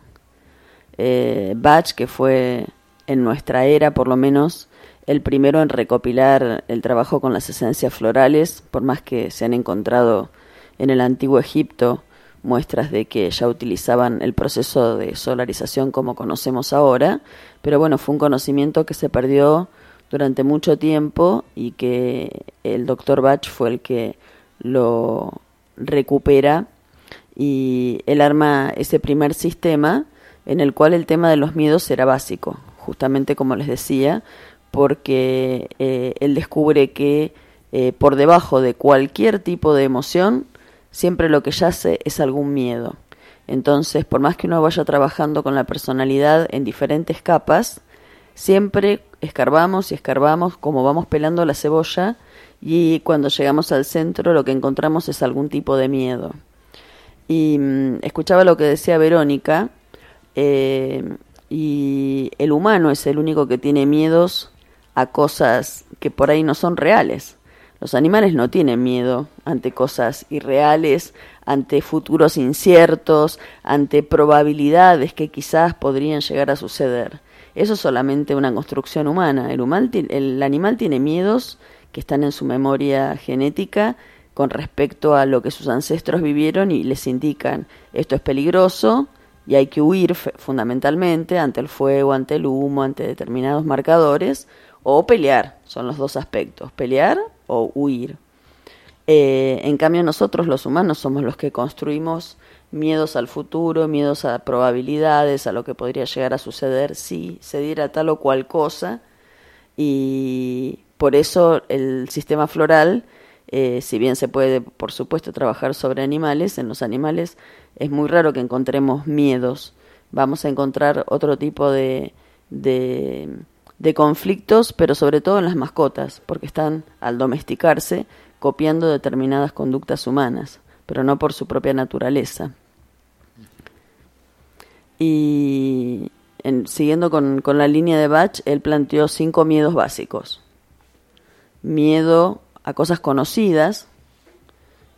Bach, que fue en nuestra era por lo menos el primero en recopilar el trabajo con las esencias florales, por más que se han encontrado en el antiguo Egipto muestras de que ya utilizaban el proceso de solarización como conocemos ahora, pero bueno, fue un conocimiento que se perdió durante mucho tiempo y que el doctor Bach fue el que lo recupera. Y él arma ese primer sistema en el cual el tema de los miedos era básico justamente como les decía, porque eh, él descubre que eh, por debajo de cualquier tipo de emoción, siempre lo que yace es algún miedo. Entonces, por más que uno vaya trabajando con la personalidad en diferentes capas, siempre escarbamos y escarbamos como vamos pelando la cebolla y cuando llegamos al centro lo que encontramos es algún tipo de miedo. Y mm, escuchaba lo que decía Verónica, eh, y el humano es el único que tiene miedos a cosas que por ahí no son reales. Los animales no tienen miedo ante cosas irreales, ante futuros inciertos, ante probabilidades que quizás podrían llegar a suceder. Eso es solamente una construcción humana. El, el animal tiene miedos que están en su memoria genética con respecto a lo que sus ancestros vivieron y les indican esto es peligroso, y hay que huir fundamentalmente ante el fuego, ante el humo, ante determinados marcadores, o pelear, son los dos aspectos, pelear o huir. Eh, en cambio nosotros los humanos somos los que construimos miedos al futuro, miedos a probabilidades, a lo que podría llegar a suceder si se diera tal o cual cosa, y por eso el sistema floral, eh, si bien se puede, por supuesto, trabajar sobre animales, en los animales es muy raro que encontremos miedos. Vamos a encontrar otro tipo de, de, conflictos, pero sobre todo en las mascotas, porque están, al domesticarse, copiando determinadas conductas humanas, pero no por su propia naturaleza. Y siguiendo con, con la línea de Bach, él planteó cinco miedos básicos. Miedo a cosas conocidas,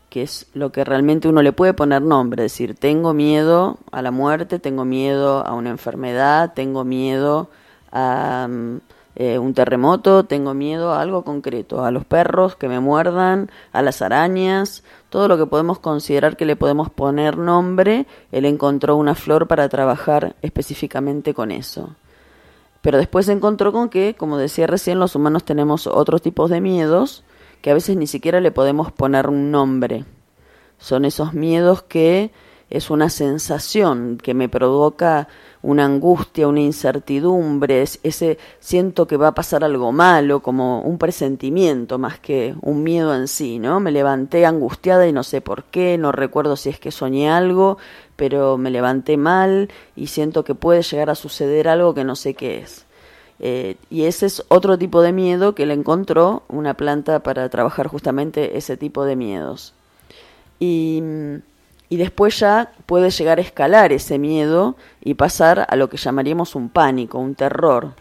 que es lo que realmente uno le puede poner nombre, es decir, tengo miedo a la muerte, tengo miedo a una enfermedad, tengo miedo a mm, eh, un terremoto, tengo miedo a algo concreto, a los perros que me muerdan, a las arañas, todo lo que podemos considerar que le podemos poner nombre, él encontró una flor para trabajar específicamente con eso. Pero después se encontró con que, como decía recién, los humanos tenemos otros tipos de miedos, que a veces ni siquiera le podemos poner un nombre. Son esos miedos que es una sensación que me provoca una angustia, una incertidumbre, ese siento que va a pasar algo malo, como un presentimiento más que un miedo en sí, ¿no? Me levanté angustiada y no sé por qué, no recuerdo si es que soñé algo, pero me levanté mal y siento que puede llegar a suceder algo que no sé qué es. Eh, y ese es otro tipo de miedo que le encontró una planta para trabajar justamente ese tipo de miedos. Y, y después ya puede llegar a escalar ese miedo y pasar a lo que llamaríamos un pánico, un terror.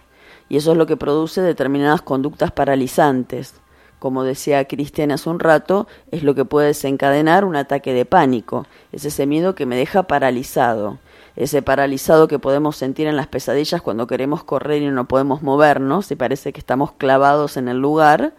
Y eso es lo que produce determinadas conductas paralizantes. Como decía Cristian hace un rato, es lo que puede desencadenar un ataque de pánico. Es ese miedo que me deja paralizado ese paralizado que podemos sentir en las pesadillas cuando queremos correr y no podemos movernos y parece que estamos clavados en el lugar,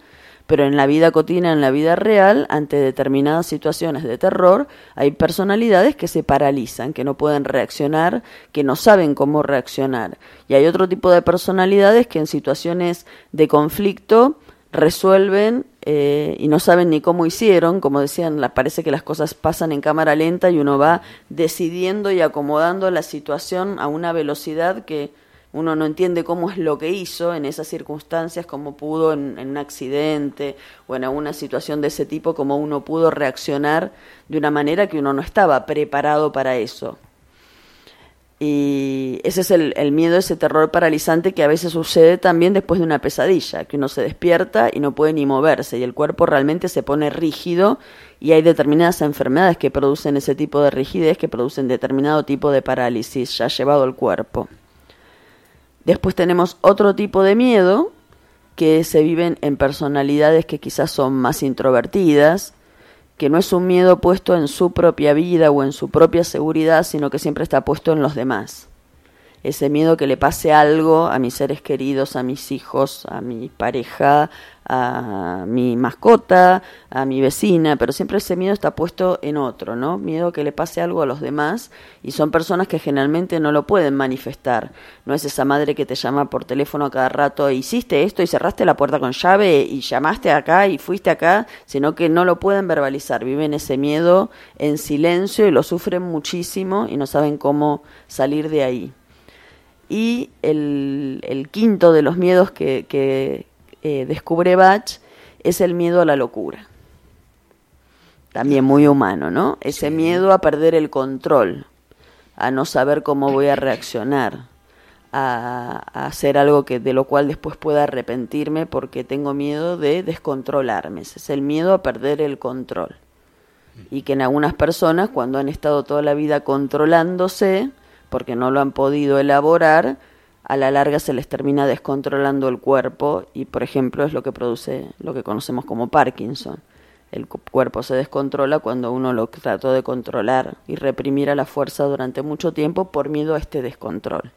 pero en la vida cotidiana, en la vida real, ante determinadas situaciones de terror, hay personalidades que se paralizan, que no pueden reaccionar, que no saben cómo reaccionar. Y hay otro tipo de personalidades que en situaciones de conflicto resuelven eh, y no saben ni cómo hicieron, como decían, parece que las cosas pasan en cámara lenta y uno va decidiendo y acomodando la situación a una velocidad que uno no entiende cómo es lo que hizo en esas circunstancias, cómo pudo en, en un accidente o en alguna situación de ese tipo, cómo uno pudo reaccionar de una manera que uno no estaba preparado para eso. Y ese es el, el, miedo, ese terror paralizante que a veces sucede también después de una pesadilla, que uno se despierta y no puede ni moverse y el cuerpo realmente se pone rígido y hay determinadas enfermedades que producen ese tipo de rigidez, que producen determinado tipo de parálisis ya llevado al cuerpo. Después tenemos otro tipo de miedo que se viven en personalidades que quizás son más introvertidas, que no es un miedo puesto en su propia vida o en su propia seguridad, sino que siempre está puesto en los demás. Ese miedo que le pase algo a mis seres queridos, a mis hijos, a mi pareja, a mi mascota, a mi vecina, pero siempre ese miedo está puesto en otro, ¿no? Miedo que le pase algo a los demás y son personas que generalmente no lo pueden manifestar. No es esa madre que te llama por teléfono a cada rato, hiciste esto y cerraste la puerta con llave y llamaste acá y fuiste acá, sino que no lo pueden verbalizar, viven ese miedo en silencio y lo sufren muchísimo y no saben cómo salir de ahí. Y el, el quinto de los miedos que, que, eh, descubre Bach es el miedo a la locura. También muy humano, ¿no? Ese miedo a perder el control, a no saber cómo voy a reaccionar, a, hacer algo que de lo cual después pueda arrepentirme porque tengo miedo de descontrolarme. Ese es el miedo a perder el control. Y que en algunas personas, cuando han estado toda la vida controlándose, porque no lo han podido elaborar, a la larga se les termina descontrolando el cuerpo y, por ejemplo, es lo que produce lo que conocemos como Parkinson. El cuerpo se descontrola cuando uno lo trató de controlar y reprimir a la fuerza durante mucho tiempo por miedo a este descontrol.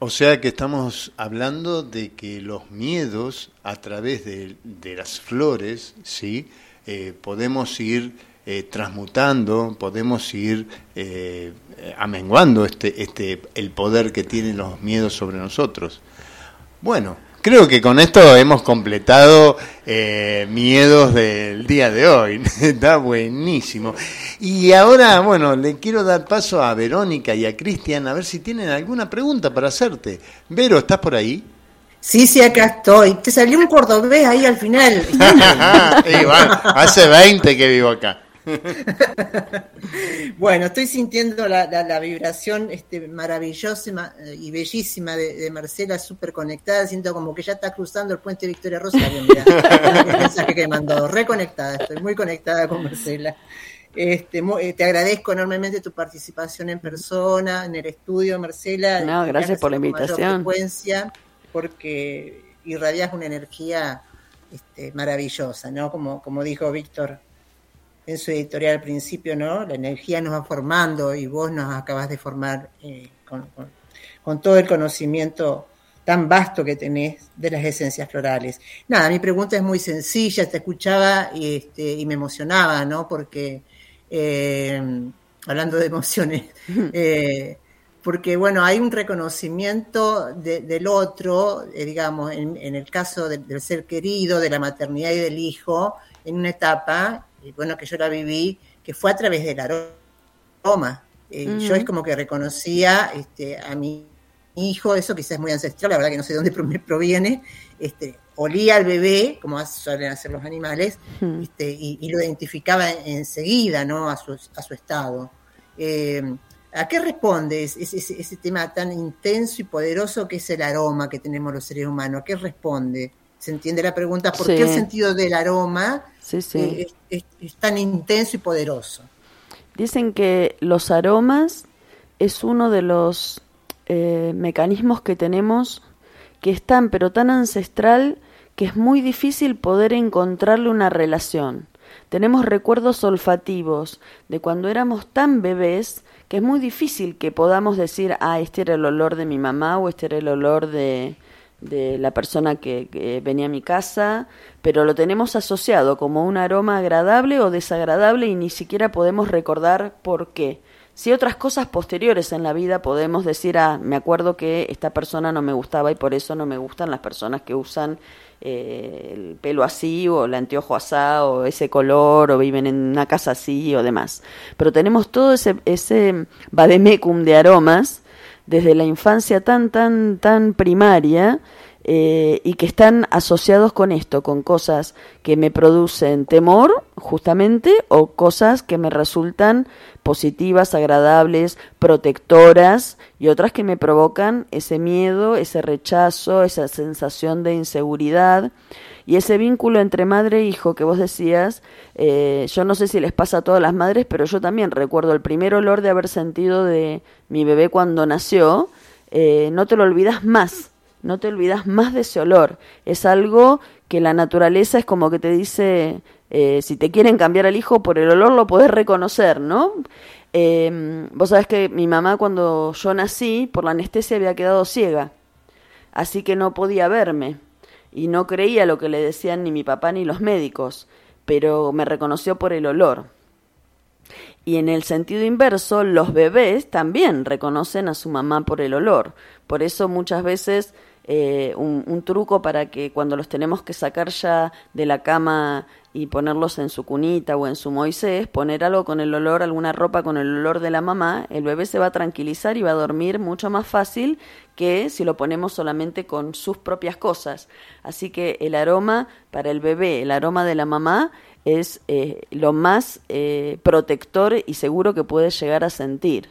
O sea que estamos hablando de que los miedos a través de, las flores, ¿sí? Eh, podemos ir eh, transmutando, podemos ir eh, amenguando este, este, el poder que tienen los miedos sobre nosotros. Bueno, creo que con esto hemos completado eh, miedos del día de hoy. Está buenísimo. Y ahora, bueno, le quiero dar paso a Verónica y a Cristian a ver si tienen alguna pregunta para hacerte. Vero, ¿estás por ahí? Sí, sí, acá estoy. Te salió un cordobés ahí al final. hace 20 que vivo acá. bueno, estoy sintiendo la, vibración este, maravillosa y bellísima de, Marcela, súper conectada. Siento como que ya está cruzando el puente Victoria Rosario. Mira, el mensaje que mandó. Reconectada, estoy muy conectada con Marcela. Este, eh, te agradezco enormemente tu participación en persona, en el estudio, Marcela. No, gracias por la invitación. Frecuencia porque irradias una energía este, maravillosa, ¿no? Como, como dijo Víctor en su editorial al principio, ¿no? La energía nos va formando y vos nos acabas de formar eh, con, todo el conocimiento tan vasto que tenés de las esencias florales. Nada, mi pregunta es muy sencilla, te escuchaba y, este, y me emocionaba, ¿no? Porque, eh, hablando de emociones, eh, porque, bueno, hay un reconocimiento del otro, digamos, en, el caso del ser querido, de la maternidad y del hijo, en una etapa y bueno, que yo la viví, que fue a través del aroma. Eh, yo es como que reconocía este, a mi hijo, eso quizás es muy ancestral, la verdad que no sé de dónde proviene, este, olía al bebé, como suelen hacer los animales, este, y, lo identificaba enseguida, ¿no? A su, a su estado. Eh, ¿A qué responde ese, ese, tema tan intenso y poderoso que es el aroma que tenemos los seres humanos? ¿A qué responde? ¿Se entiende la pregunta? ¿Por qué el sentido del aroma eh, es, tan intenso y poderoso? Dicen que los aromas es uno de los eh, mecanismos que tenemos que es tan pero tan ancestral que es muy difícil poder encontrarle una relación. Tenemos recuerdos olfativos de cuando éramos tan bebés que es muy difícil que podamos decir, ah, este era el olor de mi mamá o este era el olor de, de la persona que, venía a mi casa, pero lo tenemos asociado como un aroma agradable o desagradable y ni siquiera podemos recordar por qué. Si otras cosas posteriores en la vida podemos decir, ah, me acuerdo que esta persona no me gustaba y por eso no me gustan las personas que usan eh, el pelo así o el anteojo asá o ese color o viven en una casa así o demás. Pero tenemos todo ese, ese vademecum de aromas desde la infancia tan, tan, tan primaria, eh, y que están asociados con esto, con cosas que me producen temor, justamente, o cosas que me resultan positivas, agradables, protectoras, y otras que me provocan ese miedo, ese rechazo, esa sensación de inseguridad. Y ese vínculo entre madre e hijo que vos decías, eh, yo no sé si les pasa a todas las madres, pero yo también recuerdo el primer olor de haber sentido de mi bebé cuando nació, eh, no te lo olvidas más no te olvidas más de ese olor. Es algo que la naturaleza es como que te dice, eh, si te quieren cambiar al hijo por el olor lo podés reconocer, ¿no? Em, vos sabés que mi mamá cuando yo nací, por la anestesia había quedado ciega, así que no podía verme y no creía lo que le decían ni mi papá ni los médicos, pero me reconoció por el olor. Y en el sentido inverso, los bebés también reconocen a su mamá por el olor. Por eso muchas veces eh, un, truco para que cuando los tenemos que sacar ya de la cama y ponerlos en su cunita o en su Moisés, poner algo con el olor, alguna ropa con el olor de la mamá, el bebé se va a tranquilizar y va a dormir mucho más fácil que si lo ponemos solamente con sus propias cosas. Así que el aroma para el bebé, el aroma de la mamá, es eh, lo más eh, protector y seguro que puede llegar a sentir.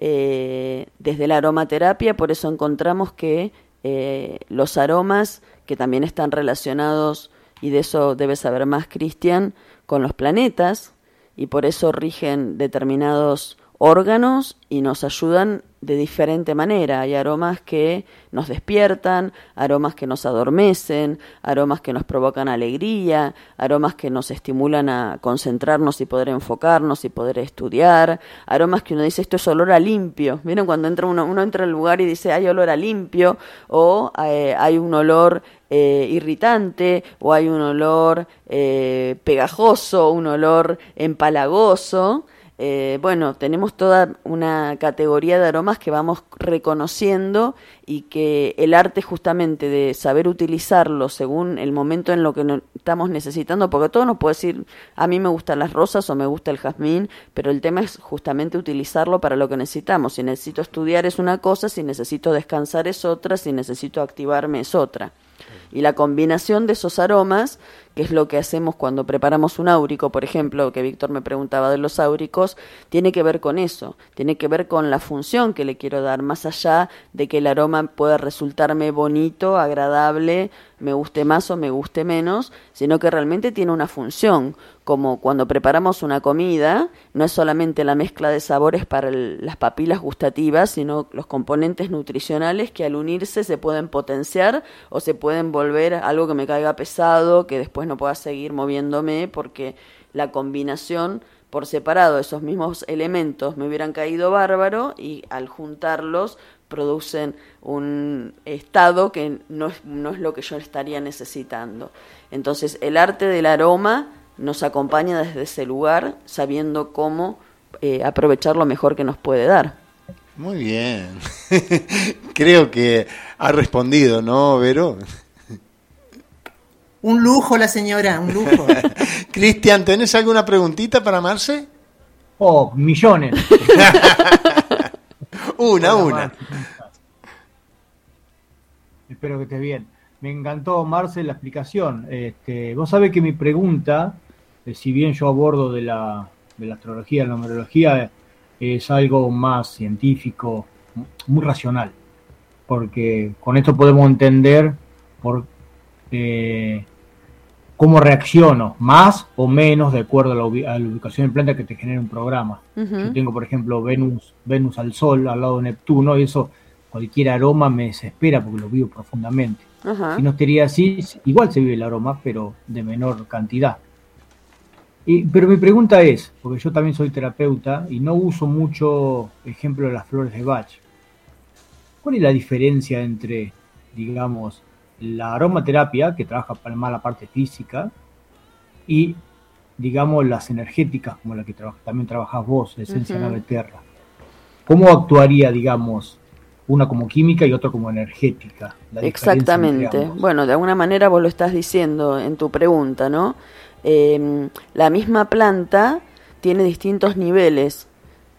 desde la aromaterapia, por eso encontramos que eh, los aromas que también están relacionados, y de eso debe saber más Cristian, con los planetas, y por eso rigen determinados órganos y nos ayudan de diferente manera. Hay aromas que nos despiertan, aromas que nos adormecen, aromas que nos provocan alegría, aromas que nos estimulan a concentrarnos y poder enfocarnos y poder estudiar, aromas que uno dice esto es olor a limpio. ¿Vieron cuando entra uno, uno entra al lugar y dice hay olor a limpio o eh, hay un olor eh, irritante o hay un olor eh, pegajoso, un olor empalagoso? Eh, bueno, tenemos toda una categoría de aromas que vamos reconociendo y que el arte justamente de saber utilizarlo según el momento en lo que estamos necesitando, porque todo nos puede decir, a mí me gustan las rosas o me gusta el jazmín, pero el tema es justamente utilizarlo para lo que necesitamos. Si necesito estudiar es una cosa, si necesito descansar es otra, si necesito activarme es otra. Y la combinación de esos aromas que es lo que hacemos cuando preparamos un áurico, por ejemplo, que Víctor me preguntaba de los áuricos, tiene que ver con eso, tiene que ver con la función que le quiero dar, más allá de que el aroma pueda resultarme bonito, agradable, me guste más o me guste menos, sino que realmente tiene una función, como cuando preparamos una comida, no es solamente la mezcla de sabores para las papilas gustativas, sino los componentes nutricionales que al unirse se pueden potenciar o se pueden volver algo que me caiga pesado, que después no pueda seguir moviéndome porque la combinación por separado esos mismos elementos me hubieran caído bárbaro y al juntarlos producen un estado que no es, no es lo que yo estaría necesitando. Entonces el arte del aroma nos acompaña desde ese lugar sabiendo cómo eh, aprovechar lo mejor que nos puede dar. Muy bien. Creo que ha respondido, ¿no, Vero? Un lujo la señora, un lujo. Cristian, ¿tenés alguna preguntita para Marce? Oh, millones. una, una. Espero que esté bien. Me encantó, Marce, la explicación. Este, vos sabés que mi pregunta, eh, si bien yo abordo de la, de la astrología, la numerología, es algo más científico, muy racional. Porque con esto podemos entender por eh, cómo reacciono, más o menos de acuerdo a la, ubicación del planeta que te genera un programa. Yo tengo, por ejemplo, Venus, Venus al Sol al lado de Neptuno, y eso cualquier aroma me desespera porque lo vivo profundamente. Si no estaría así, igual se vive el aroma, pero de menor cantidad. Y, pero mi pregunta es, porque yo también soy terapeuta y no uso mucho ejemplo de las flores de Bach. ¿Cuál es la diferencia entre, digamos, la aromaterapia, que trabaja más la parte física, y, digamos, las energéticas, como la que también trabajas vos, Esencia uh Nave Terra. ¿Cómo actuaría, digamos, una como química y otra como energética? Exactamente. Bueno, de alguna manera vos lo estás diciendo en tu pregunta, ¿no? Em, la misma planta tiene distintos niveles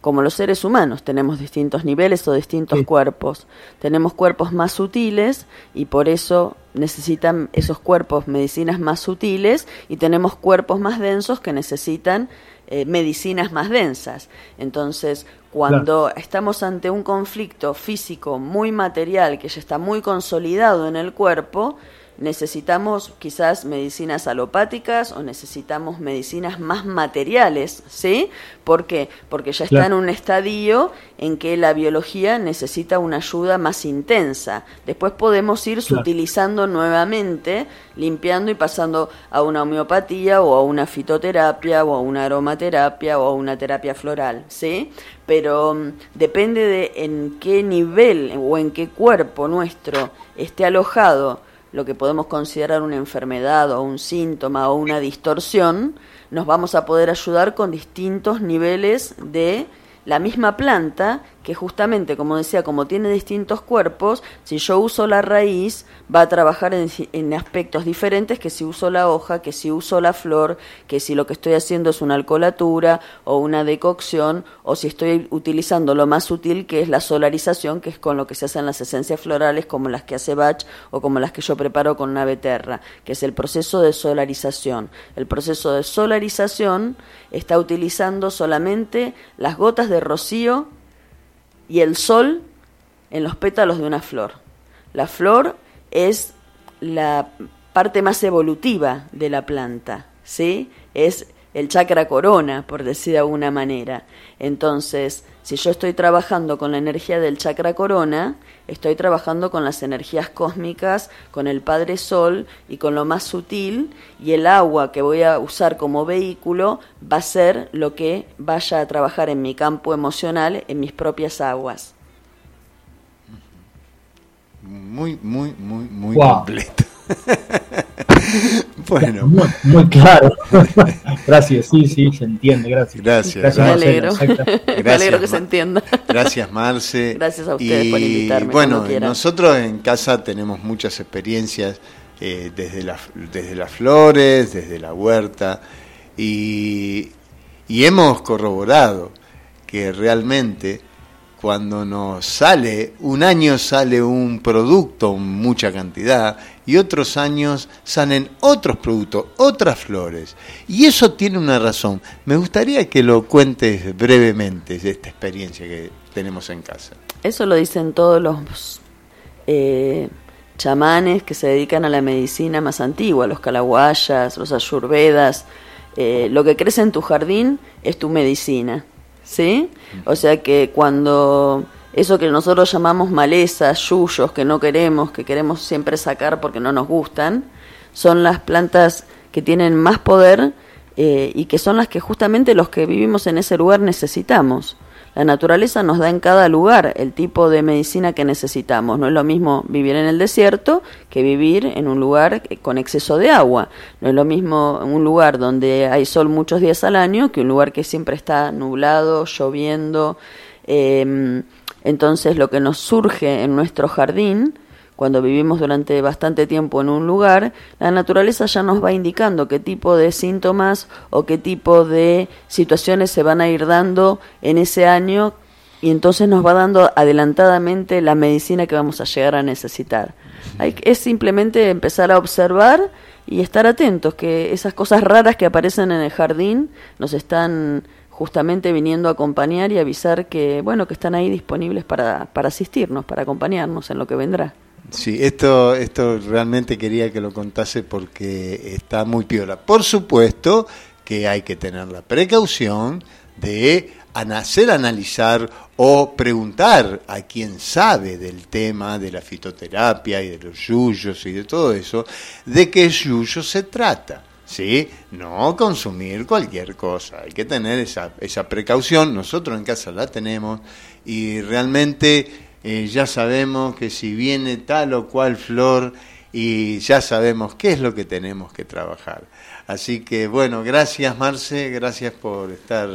como los seres humanos, tenemos distintos niveles o distintos cuerpos. Tenemos cuerpos más sutiles y por eso necesitan esos cuerpos medicinas más sutiles y tenemos cuerpos más densos que necesitan eh, medicinas más densas. Entonces, cuando estamos ante un conflicto físico muy material que ya está muy consolidado en el cuerpo, necesitamos quizás medicinas alopáticas o necesitamos medicinas más materiales, ¿sí? ¿Por qué? Porque ya está en un estadio en que la biología necesita una ayuda más intensa. Después podemos ir utilizando nuevamente, limpiando y pasando a una homeopatía o a una fitoterapia o a una aromaterapia o a una terapia floral, ¿sí? Pero mm, depende de en qué nivel o en qué cuerpo nuestro esté alojado lo que podemos considerar una enfermedad o un síntoma o una distorsión, nos vamos a poder ayudar con distintos niveles de la misma planta que justamente, como decía, como tiene distintos cuerpos, si yo uso la raíz, va a trabajar en, aspectos diferentes que si uso la hoja, que si uso la flor, que si lo que estoy haciendo es una alcoholatura o una decocción, o si estoy utilizando lo más útil que es la solarización, que es con lo que se hacen las esencias florales, como las que hace Bach o como las que yo preparo con una beterra, que es el proceso de solarización. El proceso de solarización está utilizando solamente las gotas de rocío y el sol en los pétalos de una flor. La flor es la parte más evolutiva de la planta, ¿sí? Es el chakra corona, por decir de alguna manera. Entonces, si yo estoy trabajando con la energía del chakra corona, estoy trabajando con las energías cósmicas, con el Padre Sol y con lo más sutil, y el agua que voy a usar como vehículo va a ser lo que vaya a trabajar en mi campo emocional, en mis propias aguas. Muy, muy, muy, muy completo. bueno. Muy, claro. gracias, sí, sí, se entiende, gracias. Gracias, Me alegro. Me alegro que se entienda. Gracias, Marce. Gracias a ustedes por invitarme. Bueno, nosotros en casa tenemos muchas experiencias eh, desde, la, desde las flores, desde la huerta, y, y hemos corroborado que realmente cuando nos sale, un año sale un producto, mucha cantidad, y otros años salen otros productos, otras flores. Y eso tiene una razón. Me gustaría que lo cuentes brevemente, esta experiencia que tenemos en casa. Eso lo dicen todos los eh, chamanes que se dedican a la medicina más antigua, los calaguayas, los ayurvedas. Eh, lo que crece en tu jardín es tu medicina. ¿sí? O sea que cuando eso que nosotros llamamos malezas, yuyos, que no queremos, que queremos siempre sacar porque no nos gustan, son las plantas que tienen más poder eh, y que son las que justamente los que vivimos en ese lugar necesitamos. La naturaleza nos da en cada lugar el tipo de medicina que necesitamos. No es lo mismo vivir en el desierto que vivir en un lugar con exceso de agua. No es lo mismo un lugar donde hay sol muchos días al año que un lugar que siempre está nublado, lloviendo. Em, entonces lo que nos surge en nuestro jardín cuando vivimos durante bastante tiempo en un lugar, la naturaleza ya nos va indicando qué tipo de síntomas o qué tipo de situaciones se van a ir dando en ese año y entonces nos va dando adelantadamente la medicina que vamos a llegar a necesitar. Hay, es simplemente empezar a observar y estar atentos, que esas cosas raras que aparecen en el jardín nos están justamente viniendo a acompañar y avisar que, bueno, que están ahí disponibles para, para asistirnos, para acompañarnos en lo que vendrá. Sí, esto, esto realmente quería que lo contase porque está muy piola. Por supuesto que hay que tener la precaución de hacer analizar o preguntar a quien sabe del tema de la fitoterapia y de los yuyos y de todo eso, de qué yuyo se trata. ¿Sí? No consumir cualquier cosa, hay que tener esa, esa precaución, nosotros en casa la tenemos y realmente eh, ya sabemos que si viene tal o cual flor y ya sabemos qué es lo que tenemos que trabajar. Así que bueno, gracias Marce, gracias por estar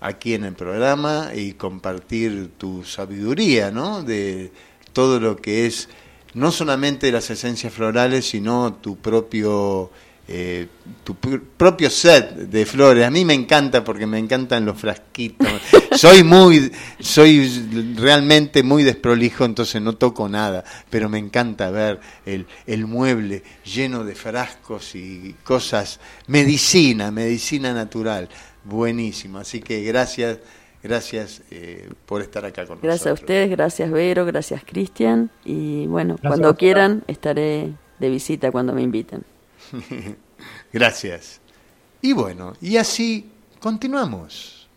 aquí en el programa y compartir tu sabiduría, ¿no? De todo lo que es no solamente las esencias florales, sino tu propio eh, tu propio set de flores. A mí me encanta porque me encantan los frasquitos. soy muy, soy realmente muy desprolijo, entonces no toco nada, pero me encanta ver el, el mueble lleno de frascos y cosas, medicina, medicina natural, buenísimo. Así que gracias. Gracias eh, por estar acá con nosotros. Gracias a ustedes, gracias Vero, gracias Cristian. Y bueno, cuando quieran estaré de visita cuando me inviten. Gracias. Y bueno, y así continuamos.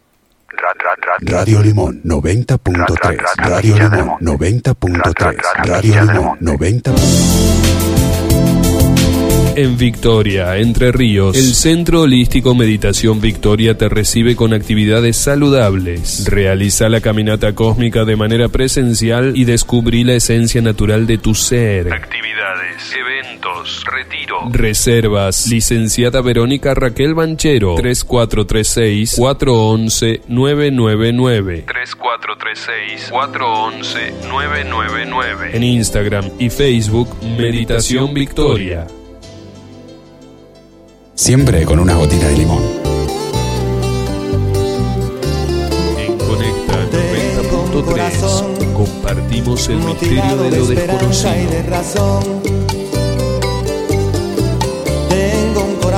Radio Limón 90.3 Radio Limón 90.3 Radio Limón 90. En Victoria, Entre Ríos, el Centro Holístico Meditación Victoria te recibe con actividades saludables. Realiza la caminata cósmica de manera presencial y descubrí la esencia natural de tu ser. Actividades, eventos, retiro. Reservas. Licenciada Verónica Raquel Banchero, 3436 411 999. 3436 411 999. En Instagram y Facebook, Meditación Victoria. Siempre con una gotita de limón. En Conecta 90.3 compartimos el misterio de lo desconocido.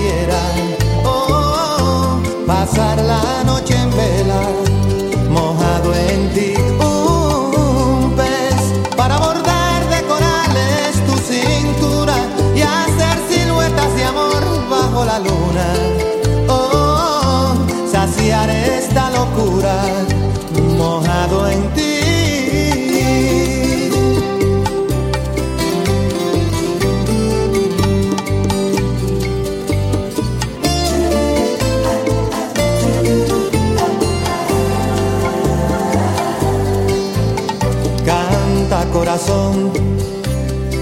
por donde quiera. Oh, pasar la noche en vela, mojado en ti. Un pez para bordar de corales tu cintura y hacer siluetas de amor bajo la luna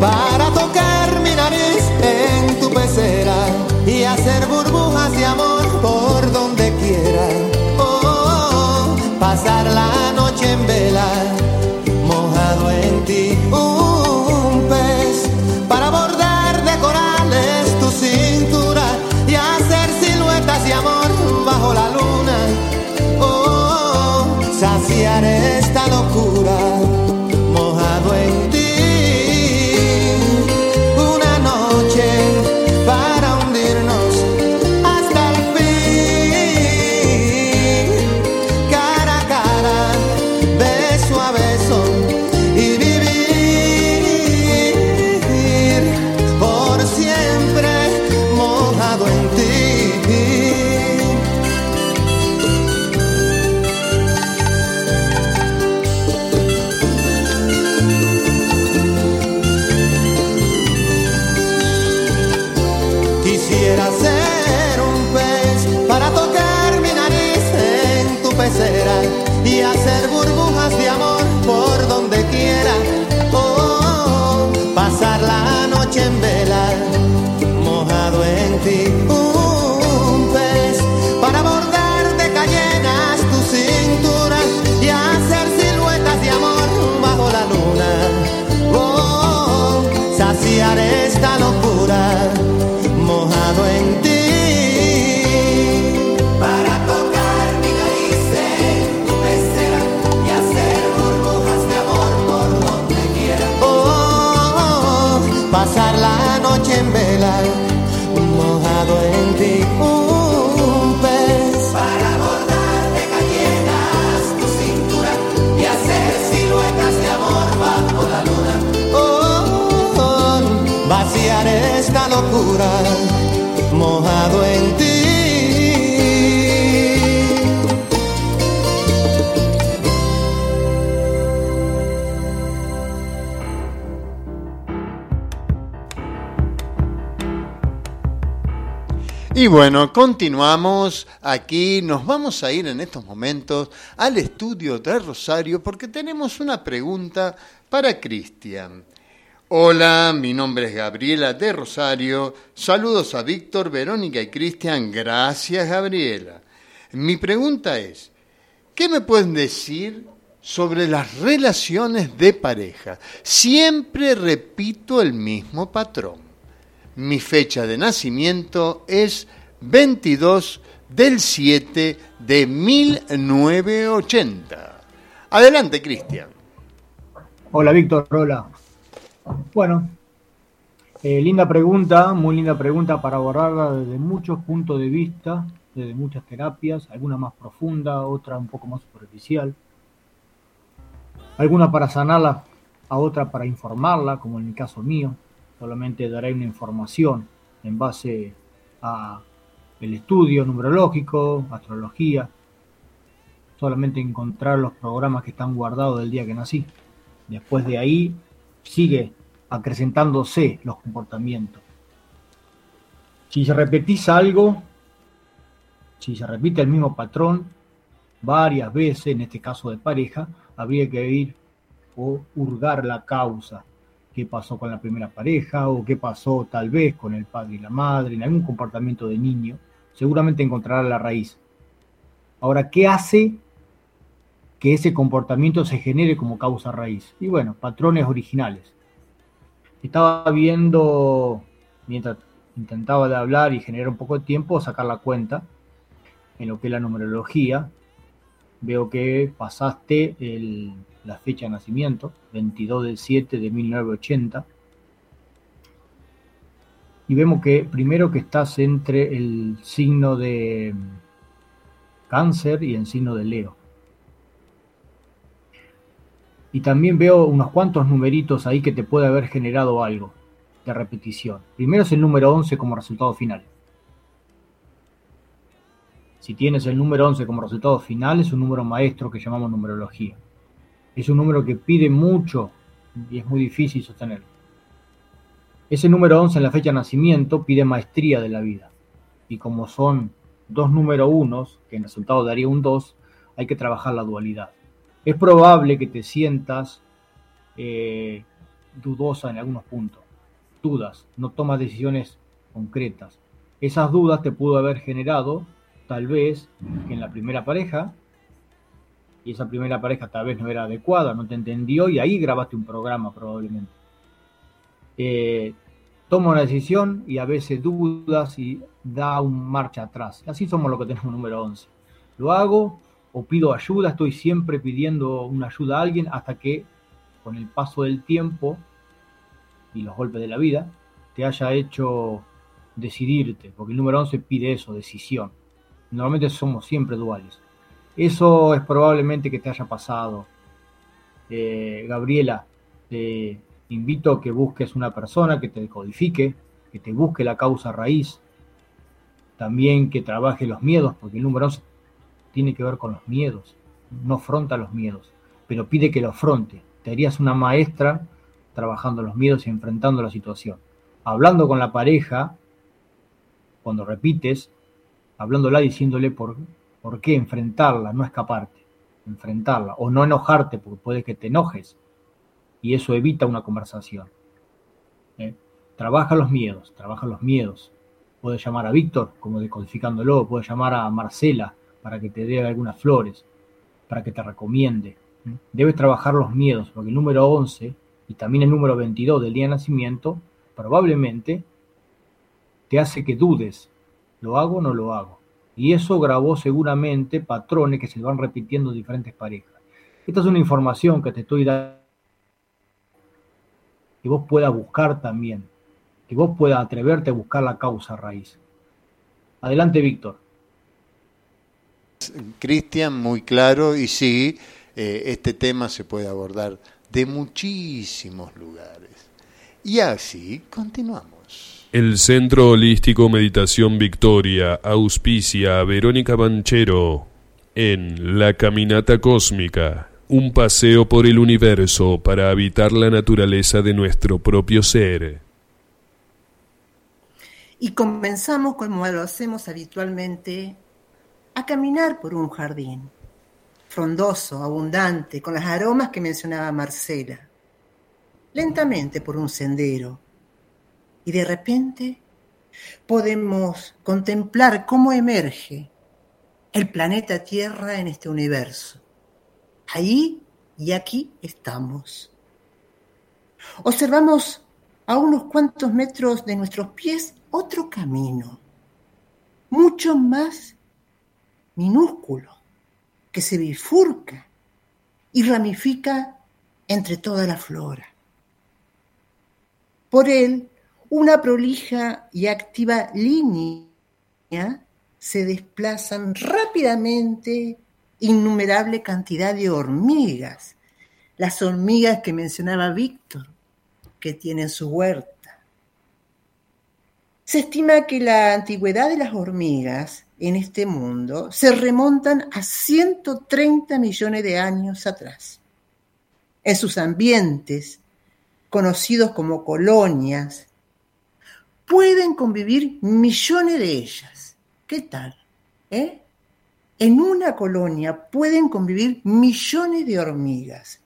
para tocar mi nariz en tu pecera y hacer burbujas de amor por donde quiera pasar la noche en vela, mojado en ti. Un pez para bordar de corales tu cintura y hacer siluetas de amor bajo la luna. Oh, saciar esta locura, Y bueno, continuamos aquí, nos vamos a ir en estos momentos al estudio de Rosario porque tenemos una pregunta para Cristian. Hola, mi nombre es Gabriela de Rosario. Saludos a Víctor, Verónica y Cristian. Gracias, Gabriela. Mi pregunta es, ¿qué me pueden decir sobre las relaciones de pareja? Siempre repito el mismo patrón. Mi fecha de nacimiento es 22 del 7 de 1980. Adelante, Cristian. Hola, Víctor. Hola. Bueno, eh, linda pregunta, muy linda pregunta para abordarla desde muchos puntos de vista, desde muchas terapias, alguna más profunda, otra un poco más superficial, alguna para sanarla, a otra para informarla, como en el caso mío, solamente daré una información en base a el estudio numerológico, astrología, solamente encontrar los programas que están guardados del día que nací. Después de ahí sigue acrecentándose los comportamientos. Si repetís algo, si se repite el mismo patrón varias veces, en este caso de pareja, habría que ir o hurgar la causa qué pasó con la primera pareja o qué pasó tal vez con el padre y la madre, en algún comportamiento de niño, seguramente encontrará la raíz. Ahora, ¿qué hace que ese comportamiento se genere como causa raíz? Y bueno, patrones originales. Estaba viendo, mientras intentaba de hablar y generar un poco de tiempo, sacar la cuenta en lo que es la numerología. Veo que pasaste el la fecha de nacimiento, 22 del 7 de 1980. Y vemos que primero que estás entre el signo de cáncer y el signo de Leo. Y también veo unos cuantos numeritos ahí que te puede haber generado algo de repetición. Primero es el número 11 como resultado final. Si tienes el número 11 como resultado final, es un número maestro que llamamos numerología es un número que pide mucho y es muy difícil sostenerlo. Ese número 11 en la fecha de nacimiento pide maestría de la vida. Y como son dos números unos, que en resultado daría un 2, hay que trabajar la dualidad. Es probable que te sientas eh, dudosa en algunos puntos, dudas, no tomas decisiones concretas. Esas dudas te pudo haber generado, tal vez, en la primera pareja y esa primera pareja tal vez no era adecuada, no te entendió y ahí grabaste un programa probablemente. Eh, toma una decisión y a veces dudas y da un marcha atrás. Así somos lo que tenemos número 11. Lo hago o pido ayuda, estoy siempre pidiendo una ayuda a alguien hasta que con el paso del tiempo y los golpes de la vida te haya hecho decidirte, porque el número 11 pide eso, decisión. Normalmente somos siempre duales. Eso es probablemente que te haya pasado. Eh, Gabriela, te invito a que busques una persona que te decodifique, que te busque la causa raíz, también que trabaje los miedos, porque el número 11 tiene que ver con los miedos, no afronta los miedos, pero pide que lo afronte. Te harías una maestra trabajando los miedos y enfrentando la situación. Hablando con la pareja, cuando repites, hablándola diciéndole por ¿Por qué enfrentarla, no escaparte? Enfrentarla o no enojarte porque puede que te enojes y eso evita una conversación. ¿eh? Trabaja los miedos, trabaja los miedos. Puedes llamar a Víctor, como decodificándolo, puedes llamar a Marcela para que te dé algunas flores, para que te recomiende. ¿eh? Debes trabajar los miedos, porque el número 11 y también el número 22 del día de nacimiento probablemente te hace que dudes, ¿lo hago o no lo hago? Y eso grabó seguramente patrones que se van repitiendo en diferentes parejas. Esta es una información que te estoy dando que vos puedas buscar también, que vos puedas atreverte a buscar la causa raíz. Adelante, Víctor. Cristian, muy claro, y sí, eh, este tema se puede abordar de muchísimos lugares. Y así continuamos. El Centro Holístico Meditación Victoria auspicia a Verónica Banchero en La Caminata Cósmica, un paseo por el universo para habitar la naturaleza de nuestro propio ser. Y comenzamos como lo hacemos habitualmente, a caminar por un jardín, frondoso, abundante, con los aromas que mencionaba Marcela, lentamente por un sendero. Y de repente podemos contemplar cómo emerge el planeta Tierra en este universo. Ahí y aquí estamos. Observamos a unos cuantos metros de nuestros pies otro camino, mucho más minúsculo, que se bifurca y ramifica entre toda la flora. Por él, una prolija y activa línea se desplazan rápidamente innumerable cantidad de hormigas, las hormigas que mencionaba Víctor, que tienen su huerta. Se estima que la antigüedad de las hormigas en este mundo se remontan a 130 millones de años atrás. En sus ambientes, conocidos como colonias, pueden convivir millones de ellas ¿Qué tal? ¿Eh? En una colonia pueden convivir millones de hormigas.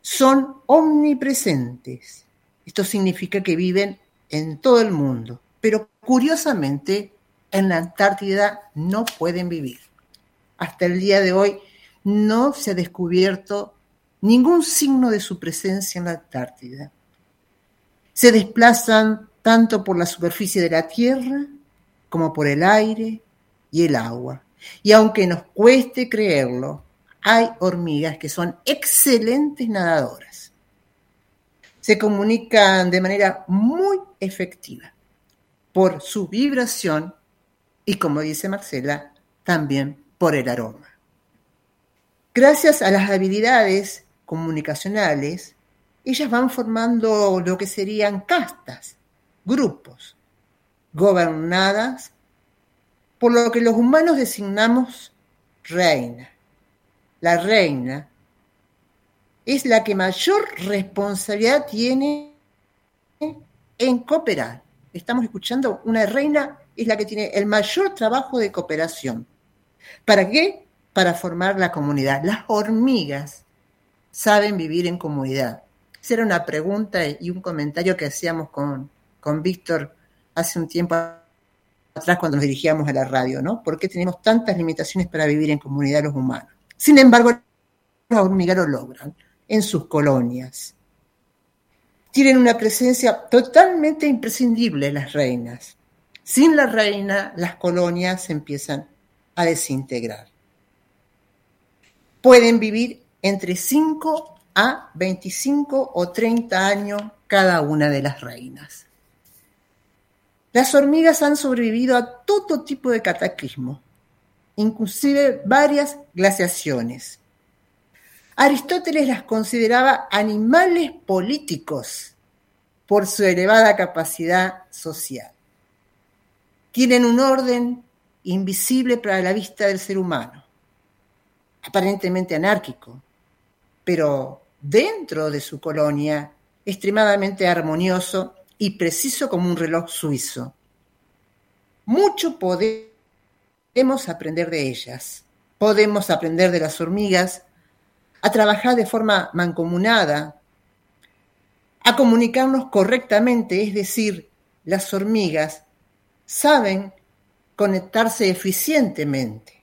Son omnipresentes. Esto significa que viven en todo el mundo, pero curiosamente en la Antártida no pueden vivir. Hasta el día de hoy no se ha descubierto ningún signo de su presencia en la Antártida. Se desplazan tanto por la superficie de la Tierra como por el aire y el agua. Y aunque nos cueste creerlo, hay hormigas que son excelentes nadadoras. Se comunican de manera muy efectiva por su vibración y, como dice Marcela, también por el aroma. Gracias a las habilidades comunicacionales, ellas van formando lo que serían castas, grupos, gobernadas por lo que los humanos designamos reina. La reina es la que mayor responsabilidad tiene en cooperar. Estamos escuchando, una reina es la que tiene el mayor trabajo de cooperación. ¿Para qué? Para formar la comunidad. Las hormigas saben vivir en comunidad. Esa era una pregunta y un comentario que hacíamos con, con Víctor hace un tiempo atrás cuando nos dirigíamos a la radio, ¿no? ¿Por qué tenemos tantas limitaciones para vivir en comunidad los humanos? Sin embargo, los hormigas lo logran en sus colonias. Tienen una presencia totalmente imprescindible las reinas. Sin la reina, las colonias se empiezan a desintegrar. Pueden vivir entre 5 a 25 o 30 años cada una de las reinas. Las hormigas han sobrevivido a todo tipo de cataclismo, inclusive varias glaciaciones. Aristóteles las consideraba animales políticos por su elevada capacidad social. Tienen un orden invisible para la vista del ser humano, aparentemente anárquico, pero dentro de su colonia extremadamente armonioso y preciso como un reloj suizo. Mucho podemos aprender de ellas. Podemos aprender de las hormigas a trabajar de forma mancomunada, a comunicarnos correctamente, es decir, las hormigas saben conectarse eficientemente,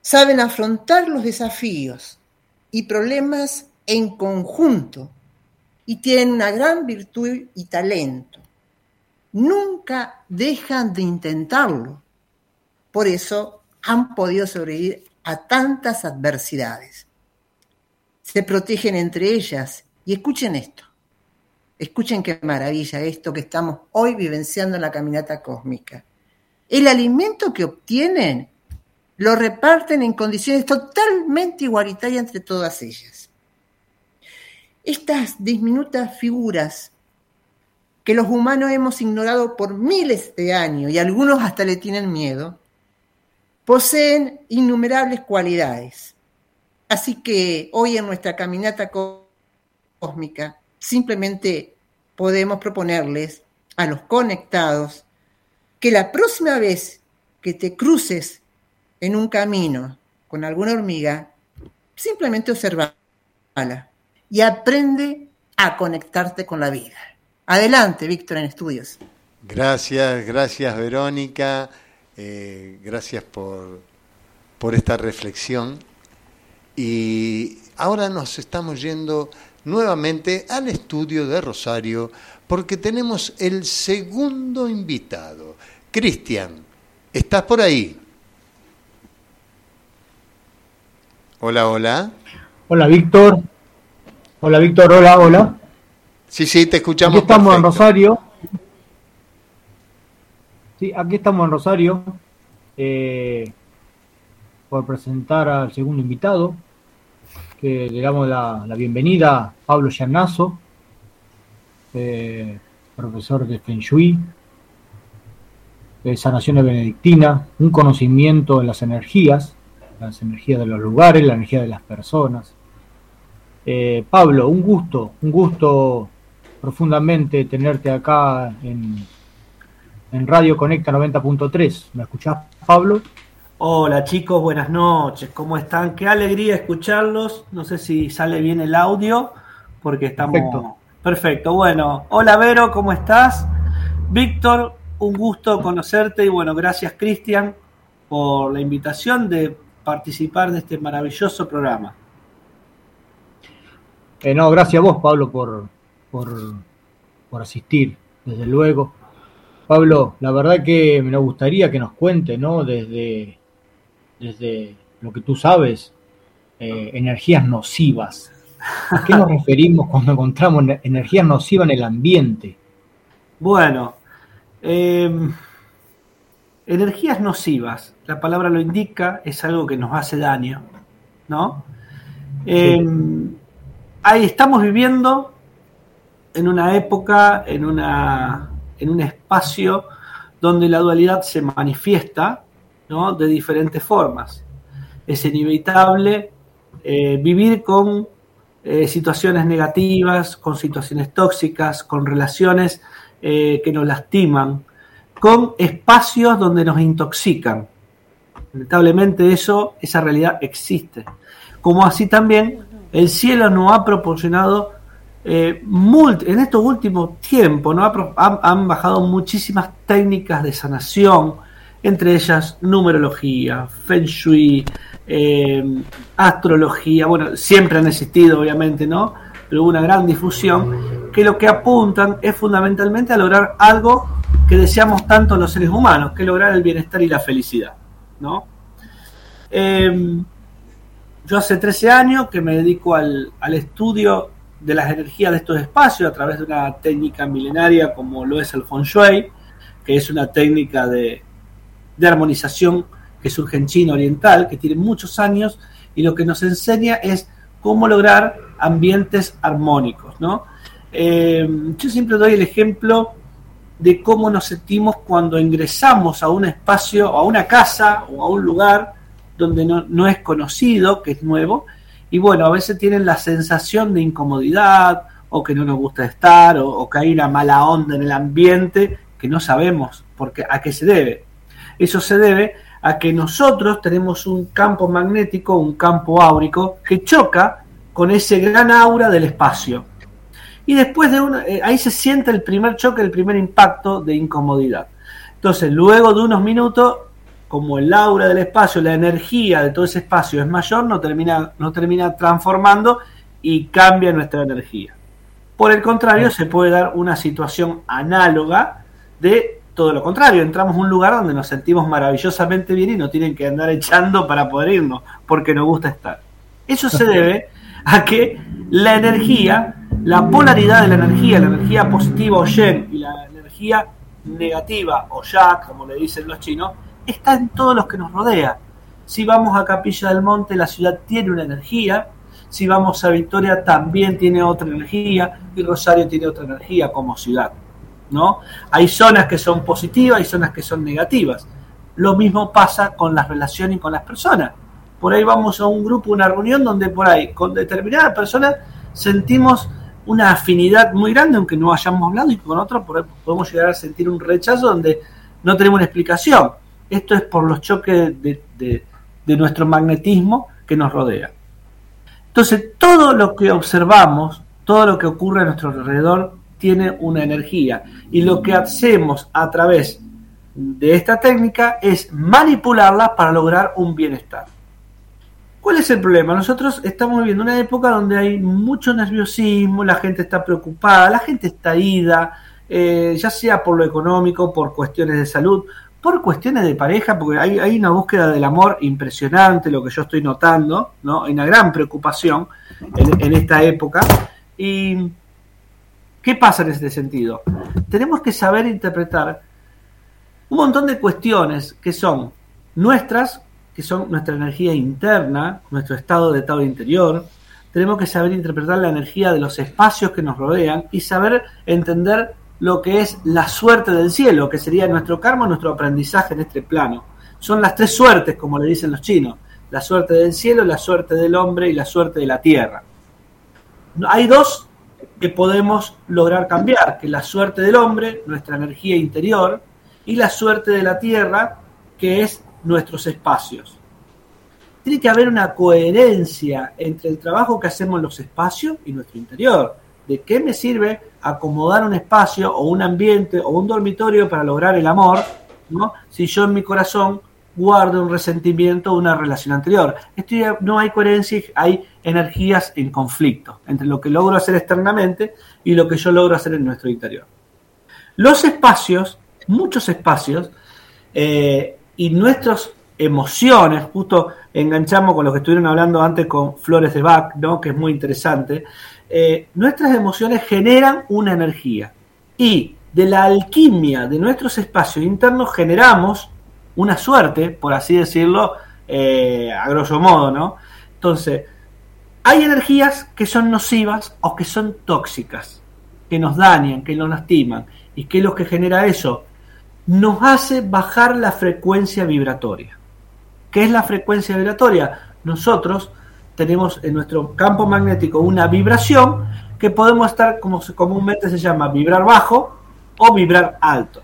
saben afrontar los desafíos y problemas en conjunto y tienen una gran virtud y talento. Nunca dejan de intentarlo. Por eso han podido sobrevivir a tantas adversidades. Se protegen entre ellas y escuchen esto. Escuchen qué maravilla esto que estamos hoy vivenciando en la caminata cósmica. El alimento que obtienen lo reparten en condiciones totalmente igualitarias entre todas ellas. Estas diminutas figuras que los humanos hemos ignorado por miles de años y algunos hasta le tienen miedo, poseen innumerables cualidades. Así que hoy en nuestra caminata cósmica simplemente podemos proponerles a los conectados que la próxima vez que te cruces en un camino con alguna hormiga, simplemente observala y aprende a conectarte con la vida. Adelante, Víctor, en estudios. Gracias, gracias Verónica, eh, gracias por, por esta reflexión. Y ahora nos estamos yendo nuevamente al estudio de Rosario porque tenemos el segundo invitado. Cristian, ¿estás por ahí? Hola, hola. Hola, Víctor. Hola, Víctor. Hola, hola. Sí, sí, te escuchamos. Aquí estamos en Rosario. Sí, aquí estamos en Rosario eh, por presentar al segundo invitado, que le damos la, bienvenida a Pablo Llanazo, eh, profesor de Feng Shui, de sanación benedictina, un conocimiento en las energías, las energías de los lugares, la energía de las personas. Eh, Pablo, un gusto, un gusto profundamente tenerte acá en, en Radio Conecta 90.3. ¿Me escuchás, Pablo? Hola chicos, buenas noches, ¿cómo están? Qué alegría escucharlos. No sé si sale bien el audio, porque estamos... Perfecto. Perfecto, bueno. Hola Vero, ¿cómo estás? Víctor, un gusto conocerte y bueno, gracias Cristian por la invitación de participar de este maravilloso programa. Eh, no, gracias a vos, Pablo, por, por, asistir, desde luego. Pablo, la verdad que me gustaría que nos cuente, ¿no? Desde, desde lo que tú sabes, eh, energías nocivas. ¿A qué nos referimos cuando encontramos energías nocivas en el ambiente? Bueno, em, energías nocivas, la palabra lo indica, es algo que nos hace daño, ¿no? Em, ahí estamos viviendo en una época, en, una, en un espacio donde la dualidad se manifiesta de diferentes formas. Es inevitable eh, vivir con eh, situaciones negativas, con situaciones tóxicas, con relaciones eh, que nos lastiman, con espacios donde nos intoxican. Inevitablemente eso, esa realidad existe. Como así también el cielo nos ha proporcionado eh, en estos últimos tiempos ¿no? han, bajado muchísimas técnicas de sanación, entre ellas numerología, feng shui, eh, astrología, bueno, siempre han existido obviamente, ¿no? Pero hubo una gran difusión que lo que apuntan es fundamentalmente a lograr algo que deseamos tanto los seres humanos, que es lograr el bienestar y la felicidad, ¿no? Eh, yo hace 13 años que me dedico al, al estudio de las energías de estos espacios a través de una técnica milenaria como lo es el Feng Shui, que es una técnica de, armonización que surge en China oriental, que tiene muchos años y lo que nos enseña es cómo lograr ambientes armónicos. ¿no? Eh, yo siempre doy el ejemplo de cómo nos sentimos cuando ingresamos a un espacio, a una casa o a un lugar donde no, no es conocido, que es nuevo, y bueno, a veces tienen la sensación de incomodidad o que no nos gusta estar o, que hay una mala onda en el ambiente que no sabemos por a qué se debe. Eso se debe a que nosotros tenemos un campo magnético, un campo áurico que choca con ese gran aura del espacio. Y después de una, eh, ahí se siente el primer choque, el primer impacto de incomodidad. Entonces, luego de unos minutos, como el aura del espacio, la energía de todo ese espacio es mayor, no termina, no termina transformando y cambia nuestra energía. Por el contrario, se puede dar una situación análoga de todo lo contrario. Entramos a un lugar donde nos sentimos maravillosamente bien y no tienen que andar echando para poder irnos, porque nos gusta estar. Eso se debe a que la energía, la polaridad de la energía, la energía positiva o yen y la energía negativa o ya, como le dicen los chinos, está en todos los que nos rodea. Si vamos a Capilla del Monte, la ciudad tiene una energía, si vamos a Victoria también tiene otra energía y Rosario tiene otra energía como ciudad. ¿no? Hay zonas que son positivas, hay zonas que son negativas. Lo mismo pasa con las relaciones y con las personas. Por ahí vamos a un grupo, una reunión donde por ahí con determinadas personas sentimos una afinidad muy grande, aunque no hayamos hablado, y con otros podemos llegar a sentir un rechazo donde no tenemos una explicación. Esto es por los choques de, nuestro magnetismo que nos rodea. Entonces, todo lo que observamos, todo lo que ocurre a nuestro alrededor, tiene una energía. Y lo que hacemos a través de esta técnica es manipularla para lograr un bienestar. ¿Cuál es el problema? Nosotros estamos viviendo una época donde hay mucho nerviosismo, la gente está preocupada, la gente está ida, eh, ya sea por lo económico, por cuestiones de salud, por cuestiones de pareja, porque hay, hay, una búsqueda del amor impresionante, lo que yo estoy notando, ¿no? Hay una gran preocupación en, en esta época. ¿Y qué pasa en este sentido? Tenemos que saber interpretar un montón de cuestiones que son nuestras que son nuestra energía interna, nuestro estado de estado interior. Tenemos que saber interpretar la energía de los espacios que nos rodean y saber entender lo que es la suerte del cielo, que sería nuestro karma, nuestro aprendizaje en este plano. Son las tres suertes, como le dicen los chinos. La suerte del cielo, la suerte del hombre y la suerte de la tierra. Hay dos que podemos lograr cambiar, que la suerte del hombre, nuestra energía interior, y la suerte de la tierra, que es nuestros espacios. Tiene que haber una coherencia entre el trabajo que hacemos en los espacios y nuestro interior. ¿De qué me sirve acomodar un espacio o un ambiente o un dormitorio para lograr el amor, ¿no? si yo en mi corazón guardo un resentimiento o una relación anterior? Esto no hay coherencia, hay energías en conflicto entre lo que logro hacer externamente y lo que yo logro hacer en nuestro interior. Los espacios, muchos espacios, eh, y nuestras emociones, justo enganchamos con lo que estuvieron hablando antes con Flores de Bach, ¿no? que es muy interesante, eh, nuestras emociones generan una energía y de la alquimia de nuestros espacios internos generamos una suerte, por así decirlo, eh, a grosso modo, ¿no? Entonces, hay energías que son nocivas o que son tóxicas, que nos dañan, que nos lastiman. ¿Y qué es lo que genera eso? nos hace bajar la frecuencia vibratoria. ¿Qué es la frecuencia vibratoria? Nosotros tenemos en nuestro campo magnético una vibración que podemos estar, como comúnmente se llama, vibrar bajo o vibrar alto.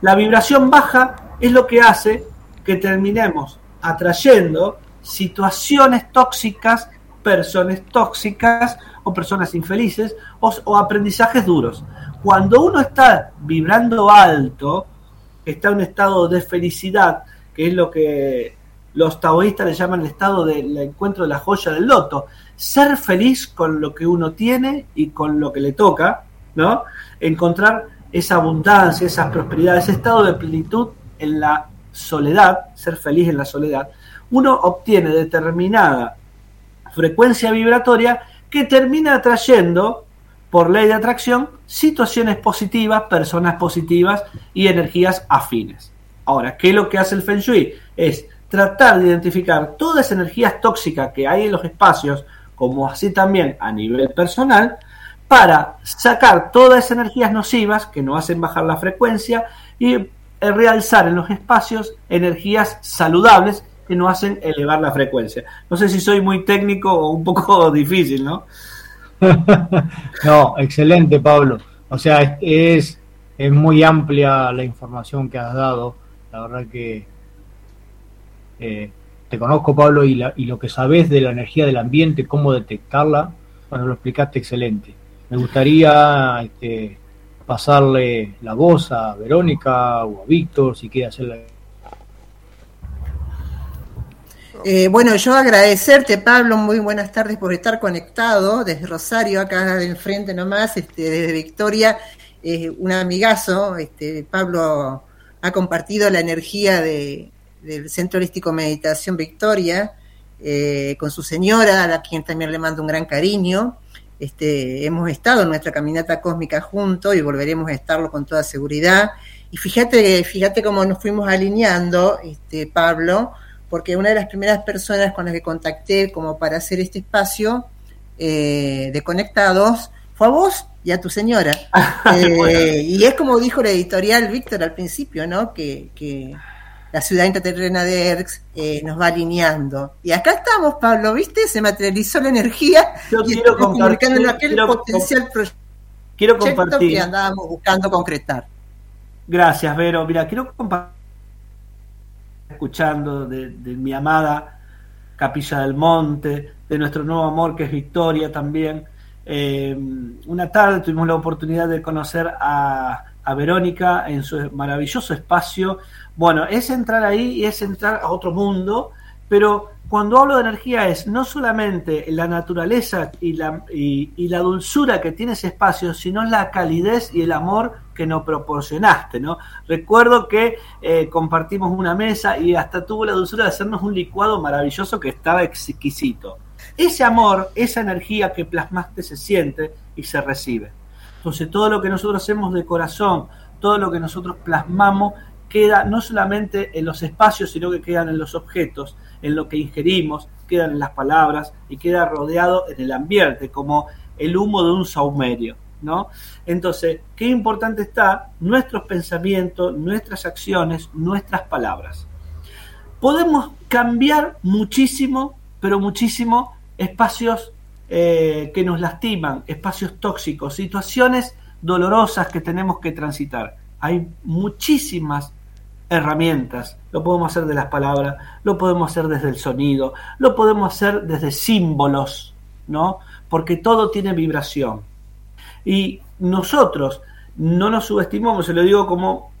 La vibración baja es lo que hace que terminemos atrayendo situaciones tóxicas, personas tóxicas o personas infelices o, o aprendizajes duros. Cuando uno está vibrando alto, está en un estado de felicidad, que es lo que los taoístas le llaman el estado del encuentro de la joya del loto. Ser feliz con lo que uno tiene y con lo que le toca, ¿no? Encontrar esa abundancia, esa prosperidad, ese estado de plenitud en la soledad, ser feliz en la soledad, uno obtiene determinada frecuencia vibratoria que termina atrayendo por ley de atracción situaciones positivas, personas positivas y energías afines. Ahora, ¿qué es lo que hace el Feng Shui? Es tratar de identificar todas esas energías tóxicas que hay en los espacios, como así también a nivel personal, para sacar todas esas energías nocivas que nos hacen bajar la frecuencia y realzar en los espacios energías saludables que nos hacen elevar la frecuencia. No sé si soy muy técnico o un poco difícil, ¿no? no, excelente, Pablo. O sea, es, es muy amplia la información que has dado. La verdad que eh, te conozco, Pablo, y, lo que sabes de la energía del ambiente, cómo detectarla, bueno, lo explicaste excelente. Me gustaría este, pasarle la voz a Verónica o a Víctor si quiere hacer la Eh, bueno, yo agradecerte, Pablo, muy buenas tardes por estar conectado desde Rosario, acá de enfrente nomás, este, desde Victoria, eh, un amigazo, este, Pablo ha compartido la energía de, del Centro Holístico Meditación Victoria eh, con su señora, a la quien también le mando un gran cariño. Este, hemos estado en nuestra caminata cósmica juntos y volveremos a estarlo con toda seguridad. Y fíjate, fíjate cómo nos fuimos alineando, este, Pablo, porque una de las primeras personas con las que contacté como para hacer este espacio eh, de conectados fue a vos y a tu señora. Eh, y es como dijo la editorial Víctor al principio, ¿no? Que, que la ciudad intraterrena de Erx eh, nos va alineando. Y acá estamos, Pablo, ¿viste? Se materializó la energía Yo y quiero compartir- aquel quiero- potencial proyecto Quiero compartir. que andábamos buscando concretar. Gracias, Vero. Mira, quiero compartir, escuchando de, de mi amada Capilla del Monte, de nuestro nuevo amor que es Victoria también. Eh, una tarde tuvimos la oportunidad de conocer a, a Verónica en su maravilloso espacio. Bueno, es entrar ahí y es entrar a otro mundo, pero cuando hablo de energía es no solamente la naturaleza y la, dulzura que tiene ese espacio, sino la calidez y el amor que nos proporcionaste, ¿no? Recuerdo que eh, compartimos una mesa y hasta tuvo la dulzura de hacernos un licuado maravilloso que estaba exquisito. Ese amor, esa energía que plasmaste se siente y se recibe. Entonces todo lo que nosotros hacemos de corazón, todo lo que nosotros plasmamos, queda no solamente en los espacios, sino que quedan en los objetos, en lo que ingerimos, quedan en las palabras y queda rodeado en el ambiente, como el humo de un saumerio. ¿no? Entonces, qué importante está nuestros pensamientos, nuestras acciones, nuestras palabras. Podemos cambiar muchísimo, pero muchísimo, espacios eh, que nos lastiman, espacios tóxicos, situaciones dolorosas que tenemos que transitar. Hay muchísimas herramientas. Lo podemos hacer de las palabras, lo podemos hacer desde el sonido, lo podemos hacer desde símbolos, ¿no? Porque todo tiene vibración. Y nosotros no nos subestimamos, se lo digo como,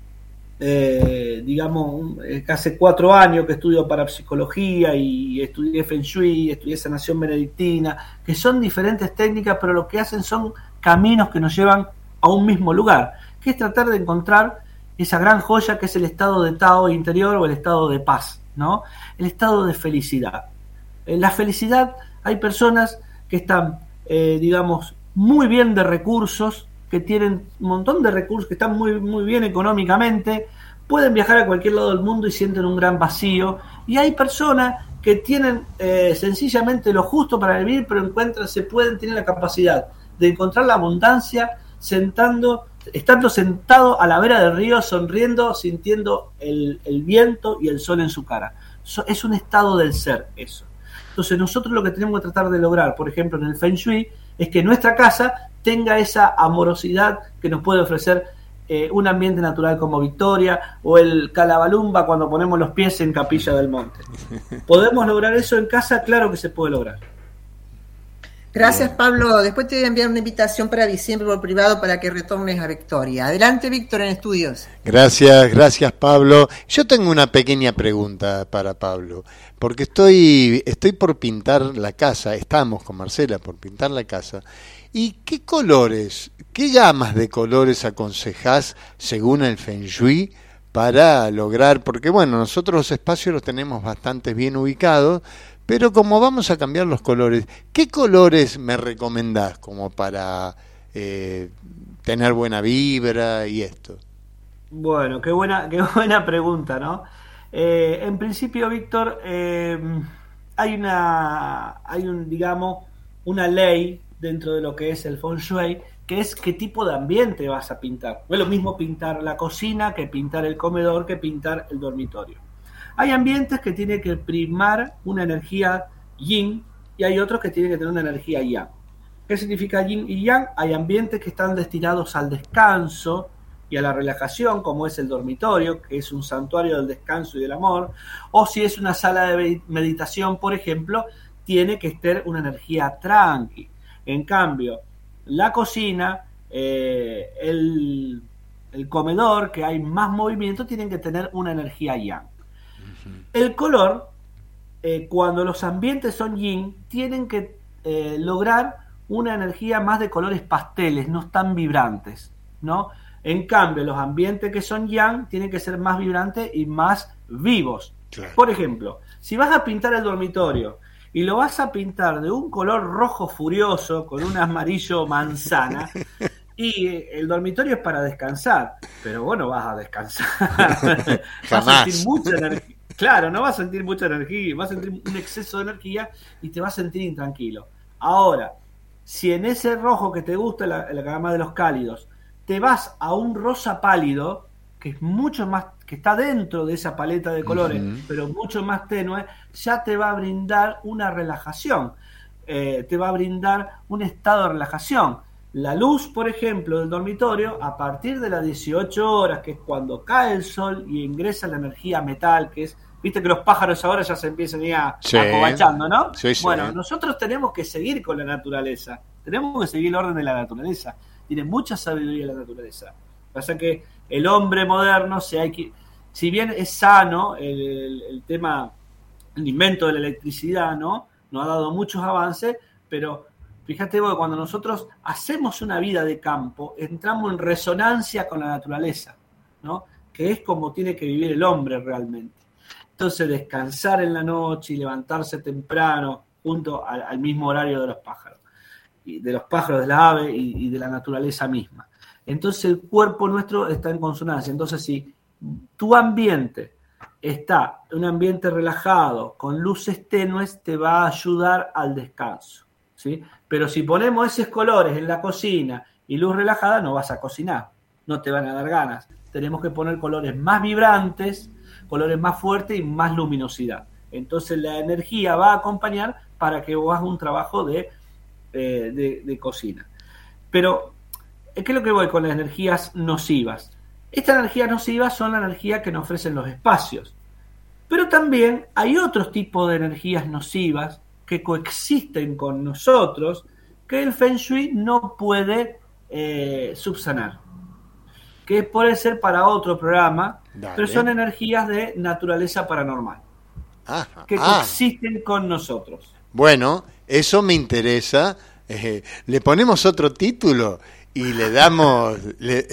eh, digamos, eh, hace cuatro años que estudio parapsicología y estudié Feng Shui, estudié sanación benedictina, que son diferentes técnicas, pero lo que hacen son caminos que nos llevan a un mismo lugar, que es tratar de encontrar esa gran joya que es el estado de Tao interior o el estado de paz, ¿no? El estado de felicidad. En la felicidad hay personas que están, eh, digamos, muy bien de recursos, que tienen un montón de recursos, que están muy, muy bien económicamente, pueden viajar a cualquier lado del mundo y sienten un gran vacío. Y hay personas que tienen eh, sencillamente lo justo para vivir, pero encuentran, se pueden tener la capacidad de encontrar la abundancia sentando, estando sentado a la vera del río, sonriendo, sintiendo el, el viento y el sol en su cara. Es un estado del ser eso. Entonces nosotros lo que tenemos que tratar de lograr, por ejemplo, en el Feng Shui, es que nuestra casa tenga esa amorosidad que nos puede ofrecer eh, un ambiente natural como Victoria o el Calabalumba cuando ponemos los pies en Capilla del Monte. ¿Podemos lograr eso en casa? Claro que se puede lograr. Gracias, Pablo. Después te voy a enviar una invitación para diciembre por privado para que retomes a Victoria. Adelante, Víctor, en estudios. Gracias, gracias Pablo. Yo tengo una pequeña pregunta para Pablo, porque estoy, estoy por pintar la casa, estamos con Marcela por pintar la casa. ¿Y qué colores, qué gamas de colores aconsejás según el Feng Shui para lograr, porque bueno, nosotros los espacios los tenemos bastante bien ubicados, pero como vamos a cambiar los colores, ¿qué colores me recomendás como para eh, tener buena vibra y esto? Bueno, qué buena, qué buena pregunta, ¿no? Eh, en principio, Víctor, eh, hay una, hay un, digamos, una ley dentro de lo que es el feng shui, que es qué tipo de ambiente vas a pintar. No es lo mismo pintar la cocina que pintar el comedor, que pintar el dormitorio. Hay ambientes que tienen que primar una energía yin y hay otros que tienen que tener una energía yang. ¿Qué significa yin y yang? Hay ambientes que están destinados al descanso y a la relajación, como es el dormitorio, que es un santuario del descanso y del amor, o si es una sala de meditación, por ejemplo, tiene que estar una energía tranqui. En cambio, la cocina, eh, el, el comedor, que hay más movimiento, tienen que tener una energía yang. El color, eh, cuando los ambientes son yin, tienen que eh, lograr una energía más de colores pasteles, no tan vibrantes, ¿no? En cambio, los ambientes que son yang tienen que ser más vibrantes y más vivos. Por ejemplo, si vas a pintar el dormitorio y lo vas a pintar de un color rojo furioso con un amarillo manzana, y eh, el dormitorio es para descansar, pero vos no vas a descansar. vas a Jamás. sentir mucha energía. Claro, no vas a sentir mucha energía, vas a sentir un exceso de energía y te vas a sentir intranquilo. Ahora, si en ese rojo que te gusta, la, la gama de los cálidos, te vas a un rosa pálido, que es mucho más, que está dentro de esa paleta de colores, pero mucho más tenue, ya te va a brindar una relajación, eh, te va a brindar un estado de relajación. La luz, por ejemplo, del dormitorio, a partir de las 18 horas, que es cuando cae el sol y ingresa la energía metal, que es, viste que los pájaros ahora ya se empiezan a Sí. acobachando, ¿no? Sí, sí. Bueno, nosotros tenemos que seguir con la naturaleza, tenemos que seguir el orden de la naturaleza. Tiene mucha sabiduría la naturaleza. Pasa que el hombre moderno, se hay que, si bien es sano el, tema, el invento de la electricidad, ¿no? Nos ha dado muchos avances, pero fíjate vos, cuando nosotros hacemos una vida de campo, entramos en resonancia con la naturaleza, ¿no? Que es como tiene que vivir el hombre realmente. Entonces, descansar en la noche y levantarse temprano, junto al, mismo horario de los pájaros, y de los pájaros, de la ave y de la naturaleza misma. Entonces, el cuerpo nuestro está en consonancia. Entonces, si tu ambiente está un ambiente relajado, con luces tenues, te va a ayudar al descanso. ¿sí? Pero si ponemos esos colores en la cocina y luz relajada, no vas a cocinar, no te van a dar ganas. Tenemos que poner colores más vibrantes, colores más fuertes y más luminosidad. Entonces la energía va a acompañar para que vos hagas un trabajo de, eh, de, de cocina. Pero, ¿qué es lo que voy con las energías nocivas? Estas energías nocivas son la energía que nos ofrecen los espacios. Pero también hay otros tipos de energías nocivas que coexisten con nosotros que el Feng Shui no puede eh, subsanar. Que puede ser para otro programa, Dale. pero son energías de naturaleza paranormal Ajá. que Ah, coexisten con nosotros. bueno, eso me interesa. Eh, le ponemos otro título y le damos, le-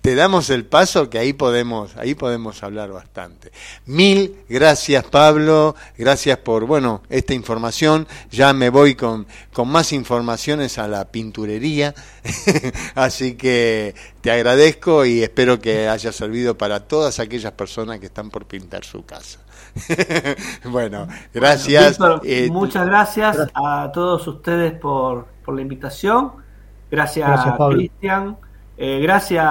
te damos el paso que ahí podemos, ahí podemos hablar bastante. Mil gracias Pablo, gracias por bueno esta información. Ya me voy con, con más informaciones a la pinturería, así que te agradezco y espero que haya servido para todas aquellas personas que están por pintar su casa. bueno, gracias. Víctor, Eh, muchas gracias a todos ustedes por, por la invitación. Gracias. Cristian. Eh, gracias,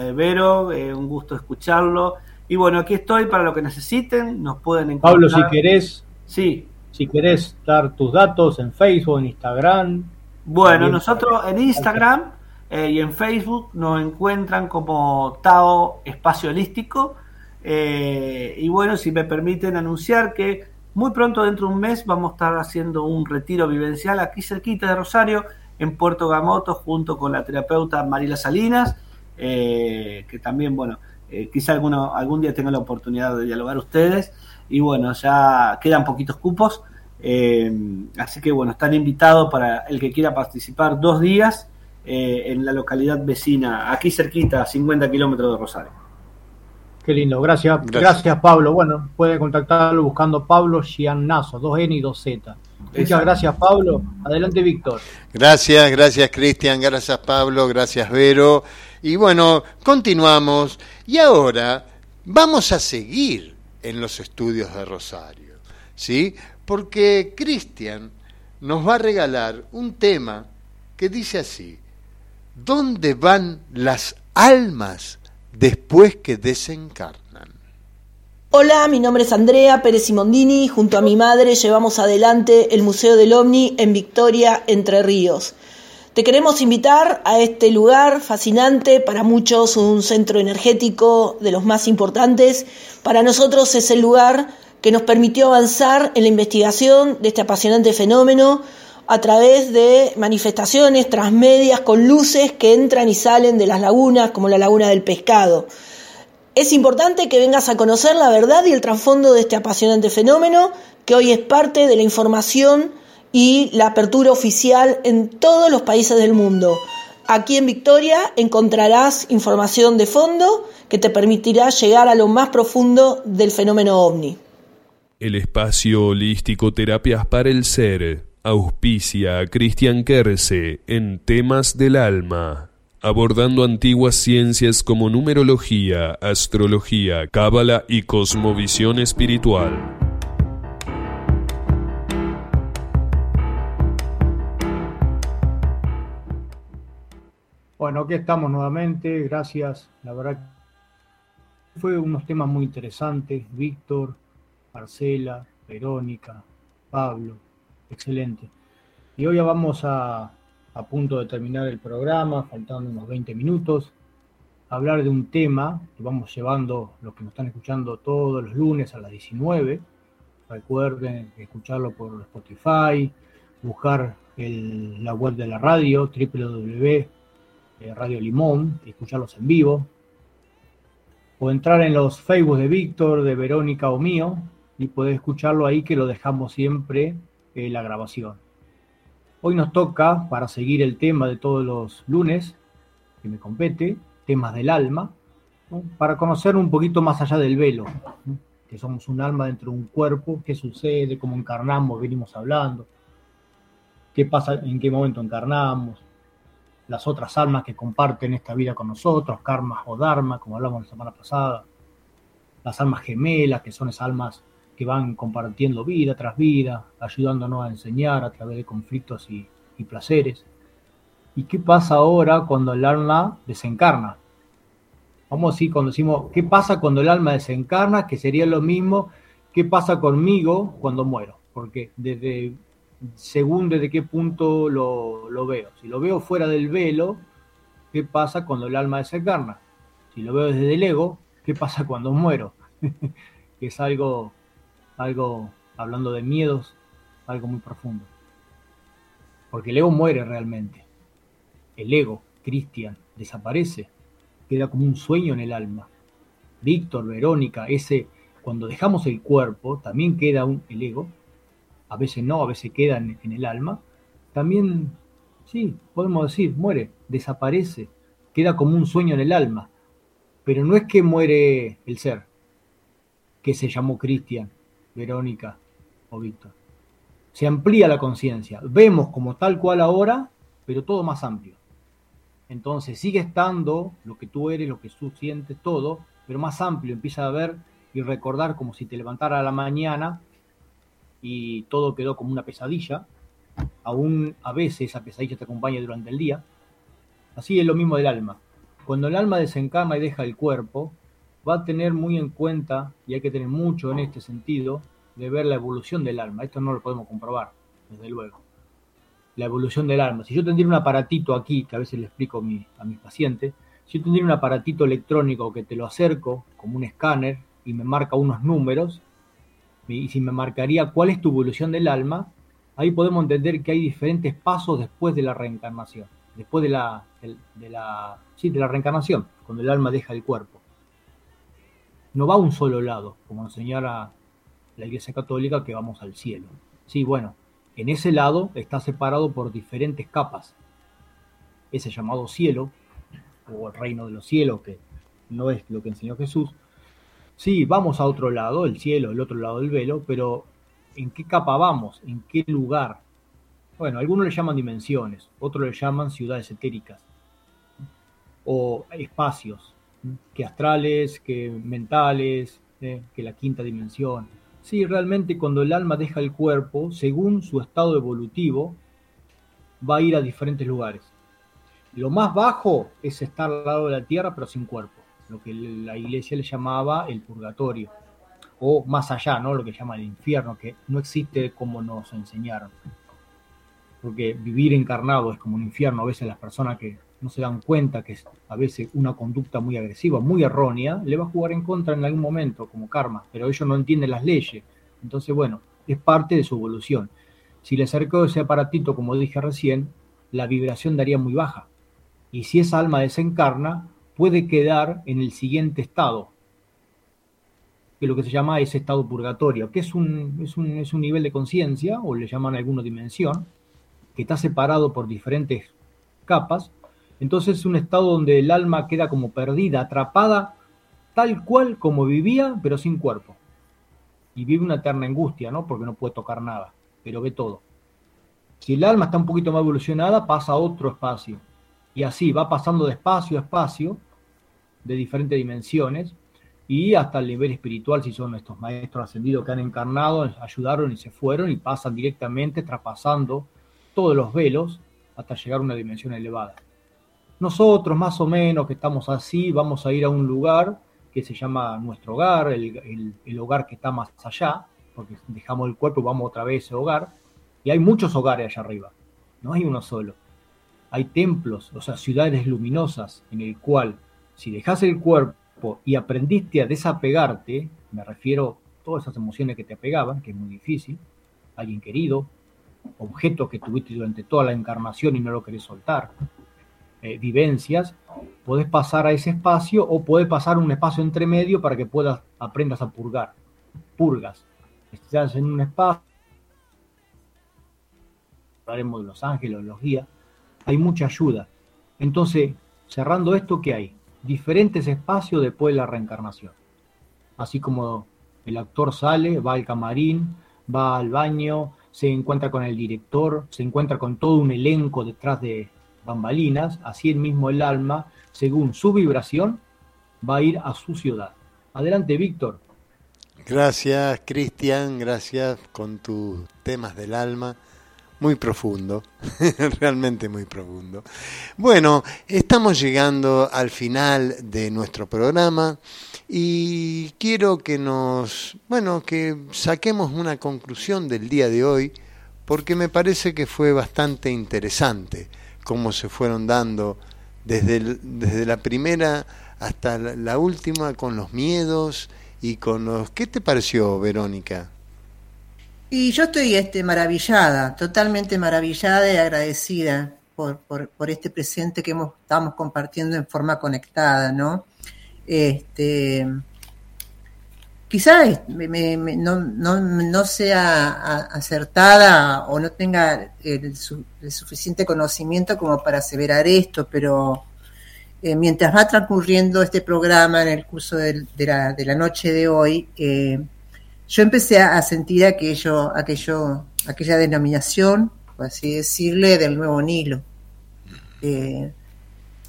eh, Vero. eh, un gusto escucharlo. Y bueno, aquí estoy para lo que necesiten. Nos pueden encontrar. Pablo, si querés, Sí. si querés dar tus datos en Facebook, en Instagram. Bueno, nosotros en Instagram eh, y en Facebook nos encuentran como Tao Espacio Holístico. Y bueno, si me permiten anunciar que muy pronto, dentro de un mes, vamos a estar haciendo un retiro vivencial aquí cerquita de Rosario, en Puerto Gamoto, junto con la terapeuta Marila Salinas, eh, que también, bueno, eh, quizá alguno, algún día tenga la oportunidad de dialogar ustedes. Y bueno, ya quedan poquitos cupos. Eh, así que bueno, están invitados para el que quiera participar dos días eh, en la localidad vecina, aquí cerquita, a 50 kilómetros de Rosario. Qué lindo, gracias, Gracias. gracias, Pablo. Bueno, puede contactarlo buscando Pablo Giannazo, dos N y dos Z. Muchas Exacto. gracias, Pablo. Adelante, Víctor. Gracias, gracias Cristian, gracias Pablo, gracias Vero. Y bueno, continuamos. Y ahora vamos a seguir en los estudios de Rosario, ¿sí? Porque Cristian nos va a regalar un tema que dice así, ¿dónde van las almas después que desencarnan? Hola, mi nombre es Andrea Pérez Simondini. Junto a mi madre llevamos adelante el Museo del OVNI en Victoria, Entre Ríos. Te queremos invitar a este lugar fascinante, para muchos un centro energético de los más importantes. Para nosotros es el lugar que nos permitió avanzar en la investigación de este apasionante fenómeno a través de manifestaciones transmedias con luces que entran y salen de las lagunas, como la laguna del pescado. Es importante que vengas a conocer la verdad y el trasfondo de este apasionante fenómeno, que hoy es parte de la información y la apertura oficial en todos los países del mundo. Aquí en Victoria encontrarás información de fondo que te permitirá llegar a lo más profundo del fenómeno ovni. El espacio holístico Terapias para el Ser auspicia a Cristian Kerse en temas del alma, abordando antiguas ciencias como numerología, astrología, cábala y cosmovisión espiritual. Bueno, aquí estamos nuevamente, gracias. La verdad fue unos temas muy interesantes. Víctor, Marcela, Verónica, Pablo, excelente. Y hoy ya vamos a, a punto de terminar el programa, faltando unos 20 minutos, hablar de un tema que vamos llevando los que nos están escuchando todos los lunes a las 19. Recuerden escucharlo por Spotify, buscar la web de la radio, www.radio Limón, y escucharlos en vivo. O entrar en los Facebook de Víctor, de Verónica o mío, y poder escucharlo ahí que lo dejamos siempre en la grabación. Hoy nos toca, para seguir el tema de todos los lunes, que me compete, temas del alma, para conocer un poquito más allá del velo, que somos un alma dentro de un cuerpo, qué sucede, cómo encarnamos, venimos hablando, qué pasa, en qué momento encarnamos, las otras almas que comparten esta vida con nosotros, karmas o dharma, como hablamos la semana pasada, las almas gemelas, que son esas almas que van compartiendo vida tras vida, ayudándonos a enseñar a través de conflictos y, placeres. ¿Y qué pasa ahora cuando el alma desencarna? Vamos a decir, cuando decimos, ¿qué pasa cuando el alma desencarna? Que sería lo mismo, ¿qué pasa conmigo cuando muero? Porque desde, según desde qué punto lo, lo veo. Si lo veo fuera del velo, ¿qué pasa cuando el alma desencarna? Si lo veo desde el ego, ¿qué pasa cuando muero? que es algo algo, hablando de miedos, algo muy profundo. Porque el ego muere realmente. El ego, Cristian, desaparece, queda como un sueño en el alma. Víctor, Verónica, ese, cuando dejamos el cuerpo, también queda un, el ego, a veces no, a veces queda en, en el alma, también, sí, podemos decir, muere, desaparece, queda como un sueño en el alma. Pero no es que muere el ser, que se llamó Cristian, Verónica o Víctor. Se amplía la conciencia. Vemos como tal cual ahora, pero todo más amplio. Entonces sigue estando lo que tú eres, lo que tú sientes, todo, pero más amplio. Empieza a ver y recordar como si te levantara a la mañana y todo quedó como una pesadilla. Aún a veces esa pesadilla te acompaña durante el día. Así es lo mismo del alma. Cuando el alma desencarna y deja el cuerpo, va a tener muy en cuenta, y hay que tener mucho en este sentido, de ver la evolución del alma. Esto no lo podemos comprobar, desde luego. La evolución del alma. Si yo tendría un aparatito aquí, que a veces le explico a, a mis pacientes, si yo tendría un aparatito electrónico que te lo acerco, como un escáner, y me marca unos números, y si me marcaría cuál es tu evolución del alma, ahí podemos entender que hay diferentes pasos después de la reencarnación, después de la, de la, sí, de la reencarnación, cuando el alma deja el cuerpo no va a un solo lado, como enseñara la Iglesia Católica que vamos al cielo. Sí, bueno, en ese lado está separado por diferentes capas. Ese llamado cielo, o el reino de los cielos, que no es lo que enseñó Jesús. Sí, vamos a otro lado, el cielo, el otro lado del velo, pero ¿en qué capa vamos? ¿En qué lugar? Bueno, algunos le llaman dimensiones, otros le llaman ciudades etéricas o espacios que astrales, que mentales, eh, que la quinta dimensión. Sí, realmente cuando el alma deja el cuerpo, según su estado evolutivo, va a ir a diferentes lugares. Lo más bajo es estar al lado de la tierra pero sin cuerpo, lo que la iglesia le llamaba el purgatorio, o más allá, ¿no? lo que llama el infierno, que no existe como nos enseñaron. Porque vivir encarnado es como un infierno, a veces las personas que no se dan cuenta que es a veces una conducta muy agresiva, muy errónea, le va a jugar en contra en algún momento como karma, pero ellos no entienden las leyes. Entonces, bueno, es parte de su evolución. Si le acerco ese aparatito, como dije recién, la vibración daría muy baja. Y si esa alma desencarna, puede quedar en el siguiente estado, que es lo que se llama ese estado purgatorio, que es un, es un, es un nivel de conciencia, o le llaman alguna dimensión, que está separado por diferentes capas, entonces es un estado donde el alma queda como perdida, atrapada, tal cual como vivía, pero sin cuerpo. Y vive una eterna angustia, ¿no? Porque no puede tocar nada, pero ve todo. Si el alma está un poquito más evolucionada, pasa a otro espacio. Y así va pasando de espacio a espacio, de diferentes dimensiones, y hasta el nivel espiritual, si son estos maestros ascendidos que han encarnado, ayudaron y se fueron y pasan directamente, traspasando todos los velos hasta llegar a una dimensión elevada. Nosotros, más o menos, que estamos así, vamos a ir a un lugar que se llama nuestro hogar, el, el, hogar que está más allá, porque dejamos el cuerpo y vamos otra vez a ese hogar, y hay muchos hogares allá arriba, no hay uno solo. Hay templos, o sea, ciudades luminosas, en el cual, si dejas el cuerpo y aprendiste a desapegarte, me refiero a todas esas emociones que te apegaban, que es muy difícil, alguien querido, objetos que tuviste durante toda la encarnación y no lo querés soltar, eh, vivencias, puedes pasar a ese espacio o puedes pasar un espacio entre medio para que puedas aprendas a purgar. Purgas. Estás en un espacio, hablaremos de los ángeles, los guías, hay mucha ayuda. Entonces, cerrando esto, ¿qué hay? Diferentes espacios después de la reencarnación. Así como el actor sale, va al camarín, va al baño, se encuentra con el director, se encuentra con todo un elenco detrás de, bambalinas, así el mismo el alma, según su vibración, va a ir a su ciudad. Adelante, Víctor. Gracias, Cristian, gracias con tus temas del alma. Muy profundo, realmente muy profundo. Bueno, estamos llegando al final de nuestro programa y quiero que nos, bueno, que saquemos una conclusión del día de hoy porque me parece que fue bastante interesante cómo se fueron dando desde, desde la primera hasta la, última con los miedos y con los... ¿Qué te pareció, Verónica? Y yo estoy este, maravillada, totalmente maravillada y agradecida por, por, este presente que hemos, estamos compartiendo en forma conectada, ¿no? Este, quizás no, sea acertada o no tenga el, suficiente conocimiento como para aseverar esto, pero eh, mientras va transcurriendo este programa en el curso de, la, noche de hoy, eh, yo empecé a, sentir aquello, aquella denominación, por así decirle, del nuevo Nilo. Eh,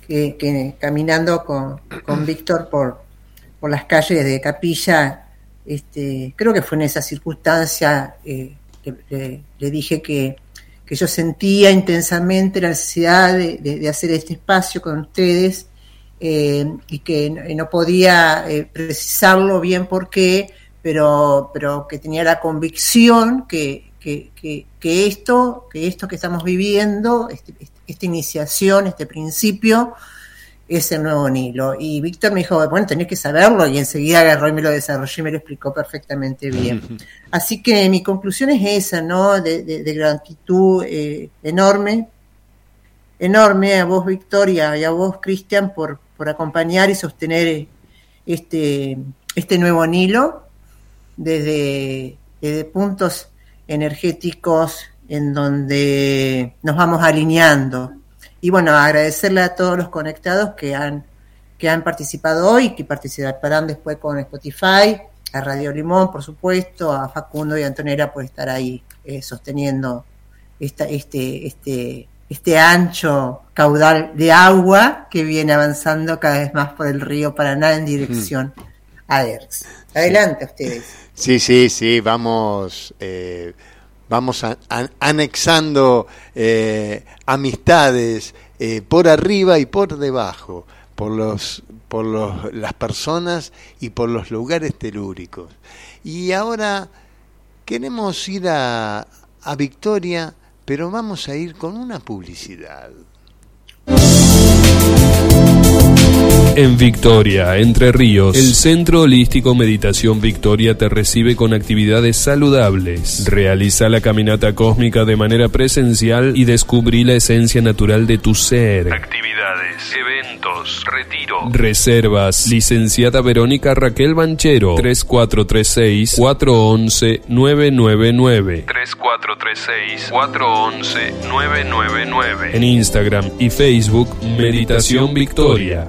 que, caminando con, con Víctor por, por las calles de Capilla este, creo que fue en esa circunstancia eh, que le, dije que, yo sentía intensamente la necesidad de, hacer este espacio con ustedes eh, y que no, podía eh, precisarlo bien por qué, pero, pero que tenía la convicción que, esto, que esto que estamos viviendo, este, este, esta iniciación, este principio, ese nuevo Nilo. Y Víctor me dijo, bueno, tenés que saberlo, y enseguida agarró y me lo desarrolló y me lo explicó perfectamente bien. Así que mi conclusión es esa, ¿no? De, de, gratitud eh, enorme, enorme a vos, Victoria, y a vos, Cristian, por, por acompañar y sostener este, este nuevo Nilo desde, desde puntos energéticos en donde nos vamos alineando y bueno, agradecerle a todos los conectados que han, que han participado hoy, que participarán después con Spotify, a Radio Limón, por supuesto, a Facundo y a Antonera por estar ahí eh, sosteniendo esta, este, este, este ancho caudal de agua que viene avanzando cada vez más por el río Paraná en dirección a ERX. Adelante ustedes. Sí, sí, sí, vamos. Eh, vamos anexando eh, amistades eh, por arriba y por debajo, por, los, por los, las personas y por los lugares telúricos. Y ahora queremos ir a, a Victoria, pero vamos a ir con una publicidad. En Victoria, Entre Ríos, el Centro Holístico Meditación Victoria te recibe con actividades saludables. Realiza la caminata cósmica de manera presencial y descubrí la esencia natural de tu ser. Actividades, eventos, retiro. Reservas. Licenciada Verónica Raquel Banchero, 3436 411 999. 3436 411 999. En Instagram y Facebook, Meditación Victoria.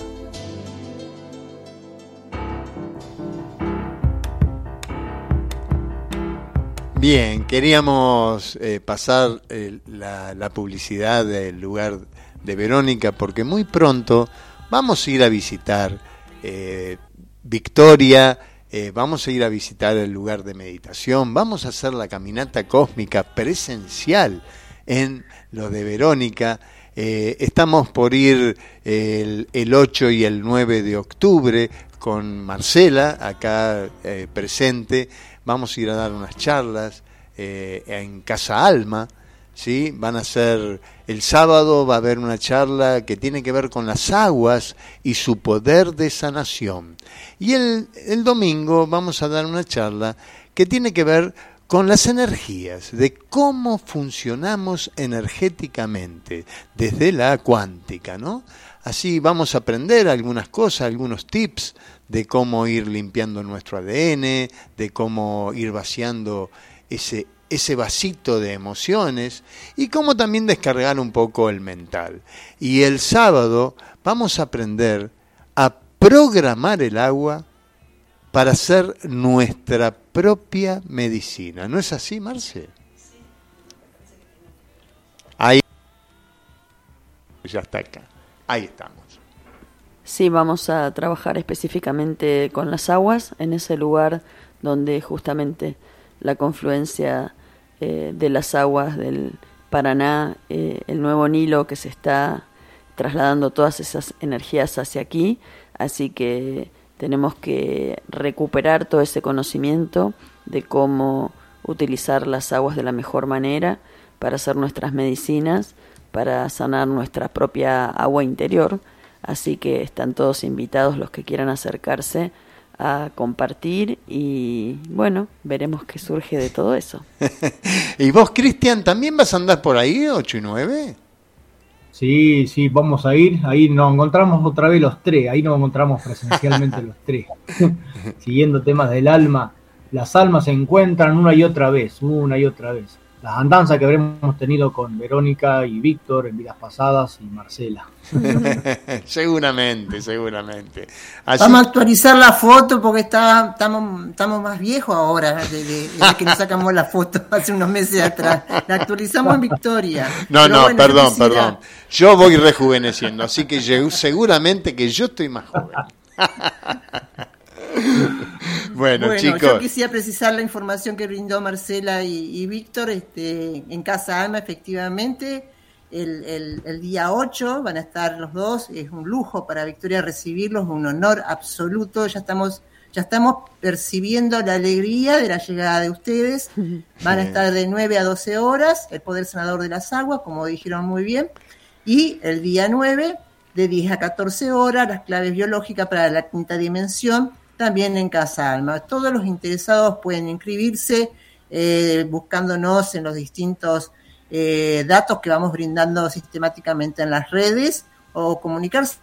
Bien, queríamos eh, pasar eh, la, publicidad del lugar de Verónica porque muy pronto vamos a ir a visitar eh, Victoria, vamos a ir a visitar el lugar de meditación, vamos a hacer la caminata cósmica presencial en lo de Verónica Eh, estamos por ir el, el, 8 y el 9 de octubre con Marcela, acá eh, presente. Vamos a ir a dar unas charlas eh, en Casa Alma. ¿sí? Van a ser el sábado va a haber una charla que tiene que ver con las aguas y su poder de sanación. Y el, el domingo vamos a dar una charla que tiene que ver con las energías, de cómo funcionamos energéticamente desde la cuántica, ¿no? Así vamos a aprender algunas cosas, algunos tips de cómo ir limpiando nuestro ADN, de cómo ir vaciando ese ese vasito de emociones y cómo también descargar un poco el mental. Y el sábado vamos a aprender a programar el agua para hacer nuestra propia medicina. ¿No es así, Marce? Ahí ya está acá. Ahí estamos. Sí, vamos a trabajar específicamente con las aguas en ese lugar donde justamente la confluencia eh, de las aguas del Paraná, eh, el nuevo Nilo que se está trasladando todas esas energías hacia aquí, así que tenemos que recuperar todo ese conocimiento de cómo utilizar las aguas de la mejor manera para hacer nuestras medicinas, para sanar nuestra propia agua interior, así que están todos invitados los que quieran acercarse a compartir y bueno, veremos qué surge de todo eso. ¿Y vos, Cristian, también vas a andar por ahí, 8 y 9? Sí, sí, vamos a ir. Ahí nos encontramos otra vez los tres, ahí nos encontramos presencialmente los tres. Siguiendo temas del alma, las almas se encuentran una y otra vez, una y otra vez las andanzas que habremos tenido con Verónica y Víctor en vidas pasadas y Marcela. seguramente, seguramente. Vamos a actualizar la foto porque está, estamos, estamos más viejos ahora, desde, que nos sacamos la foto hace unos meses atrás. La actualizamos en Victoria. No, no, perdón, perdón. Yo voy rejuveneciendo, así que seguramente que yo estoy más joven. bueno, chicos. Yo quisiera precisar la información que brindó Marcela y, Víctor este, en Casa Alma, efectivamente. El, el, día 8 van a estar los dos, es un lujo para Victoria recibirlos, un honor absoluto, ya estamos, ya estamos percibiendo la alegría de la llegada de ustedes, van a estar de 9 a 12 horas, el Poder Senador de las Aguas, como dijeron muy bien, y el día 9 de 10 a 14 horas, las claves biológicas para la quinta dimensión, también en Casa Alma. Todos los interesados pueden inscribirse eh, buscándonos en los distintos eh, datos que vamos brindando sistemáticamente en las redes o comunicarse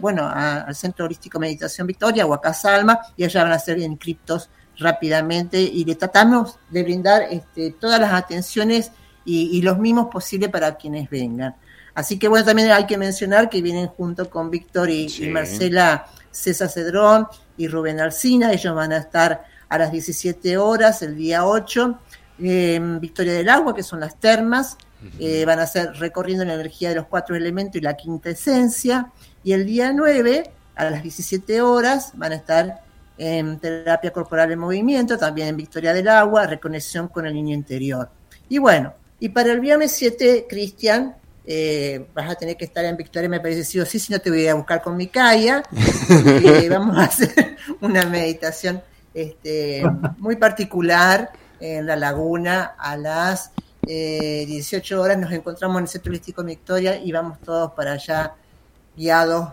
bueno, al Centro Holístico Meditación Victoria o a Casa Alma y allá van a ser inscriptos rápidamente y le tratamos de brindar este, todas las atenciones y, los mismos posibles para quienes vengan. Así que bueno, también hay que mencionar que vienen junto con Víctor y Marcela César Cedrón y Rubén Alcina. Ellos van a estar a las 17 horas el día 8 en Victoria del Agua, que son las termas. Eh, van a ser recorriendo la energía de los cuatro elementos y la quinta esencia. Y el día 9, a las 17 horas, van a estar en terapia corporal en movimiento, también en Victoria del Agua, reconexión con el niño interior. Y bueno, y para el viernes 7, Cristian, eh, vas a tener que estar en Victoria, me parece sí o sí, si no te voy a buscar con mi calla. vamos a hacer una meditación este, muy particular en la laguna a las 18 eh, horas. Nos encontramos en el Centro Holístico Victoria y vamos todos para allá guiados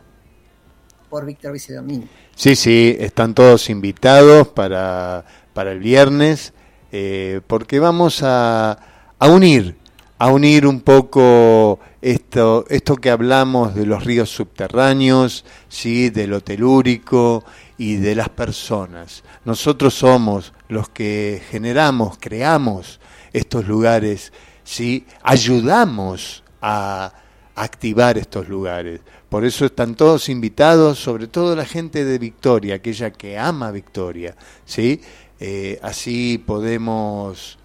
por Víctor Vicedomín. Sí, sí, están todos invitados para, para el viernes, eh, porque vamos a, a unir a unir un poco esto, esto que hablamos de los ríos subterráneos, ¿sí? de lo telúrico y de las personas. Nosotros somos los que generamos, creamos estos lugares, ¿sí? ayudamos a activar estos lugares. Por eso están todos invitados, sobre todo la gente de Victoria, aquella que ama Victoria. ¿sí? Eh, así podemos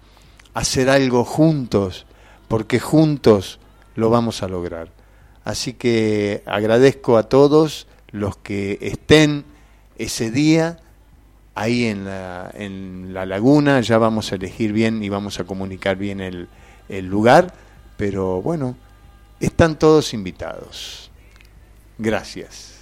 hacer algo juntos porque juntos lo vamos a lograr. Así que agradezco a todos los que estén ese día ahí en la, en la laguna, ya vamos a elegir bien y vamos a comunicar bien el, el lugar, pero bueno, están todos invitados. Gracias.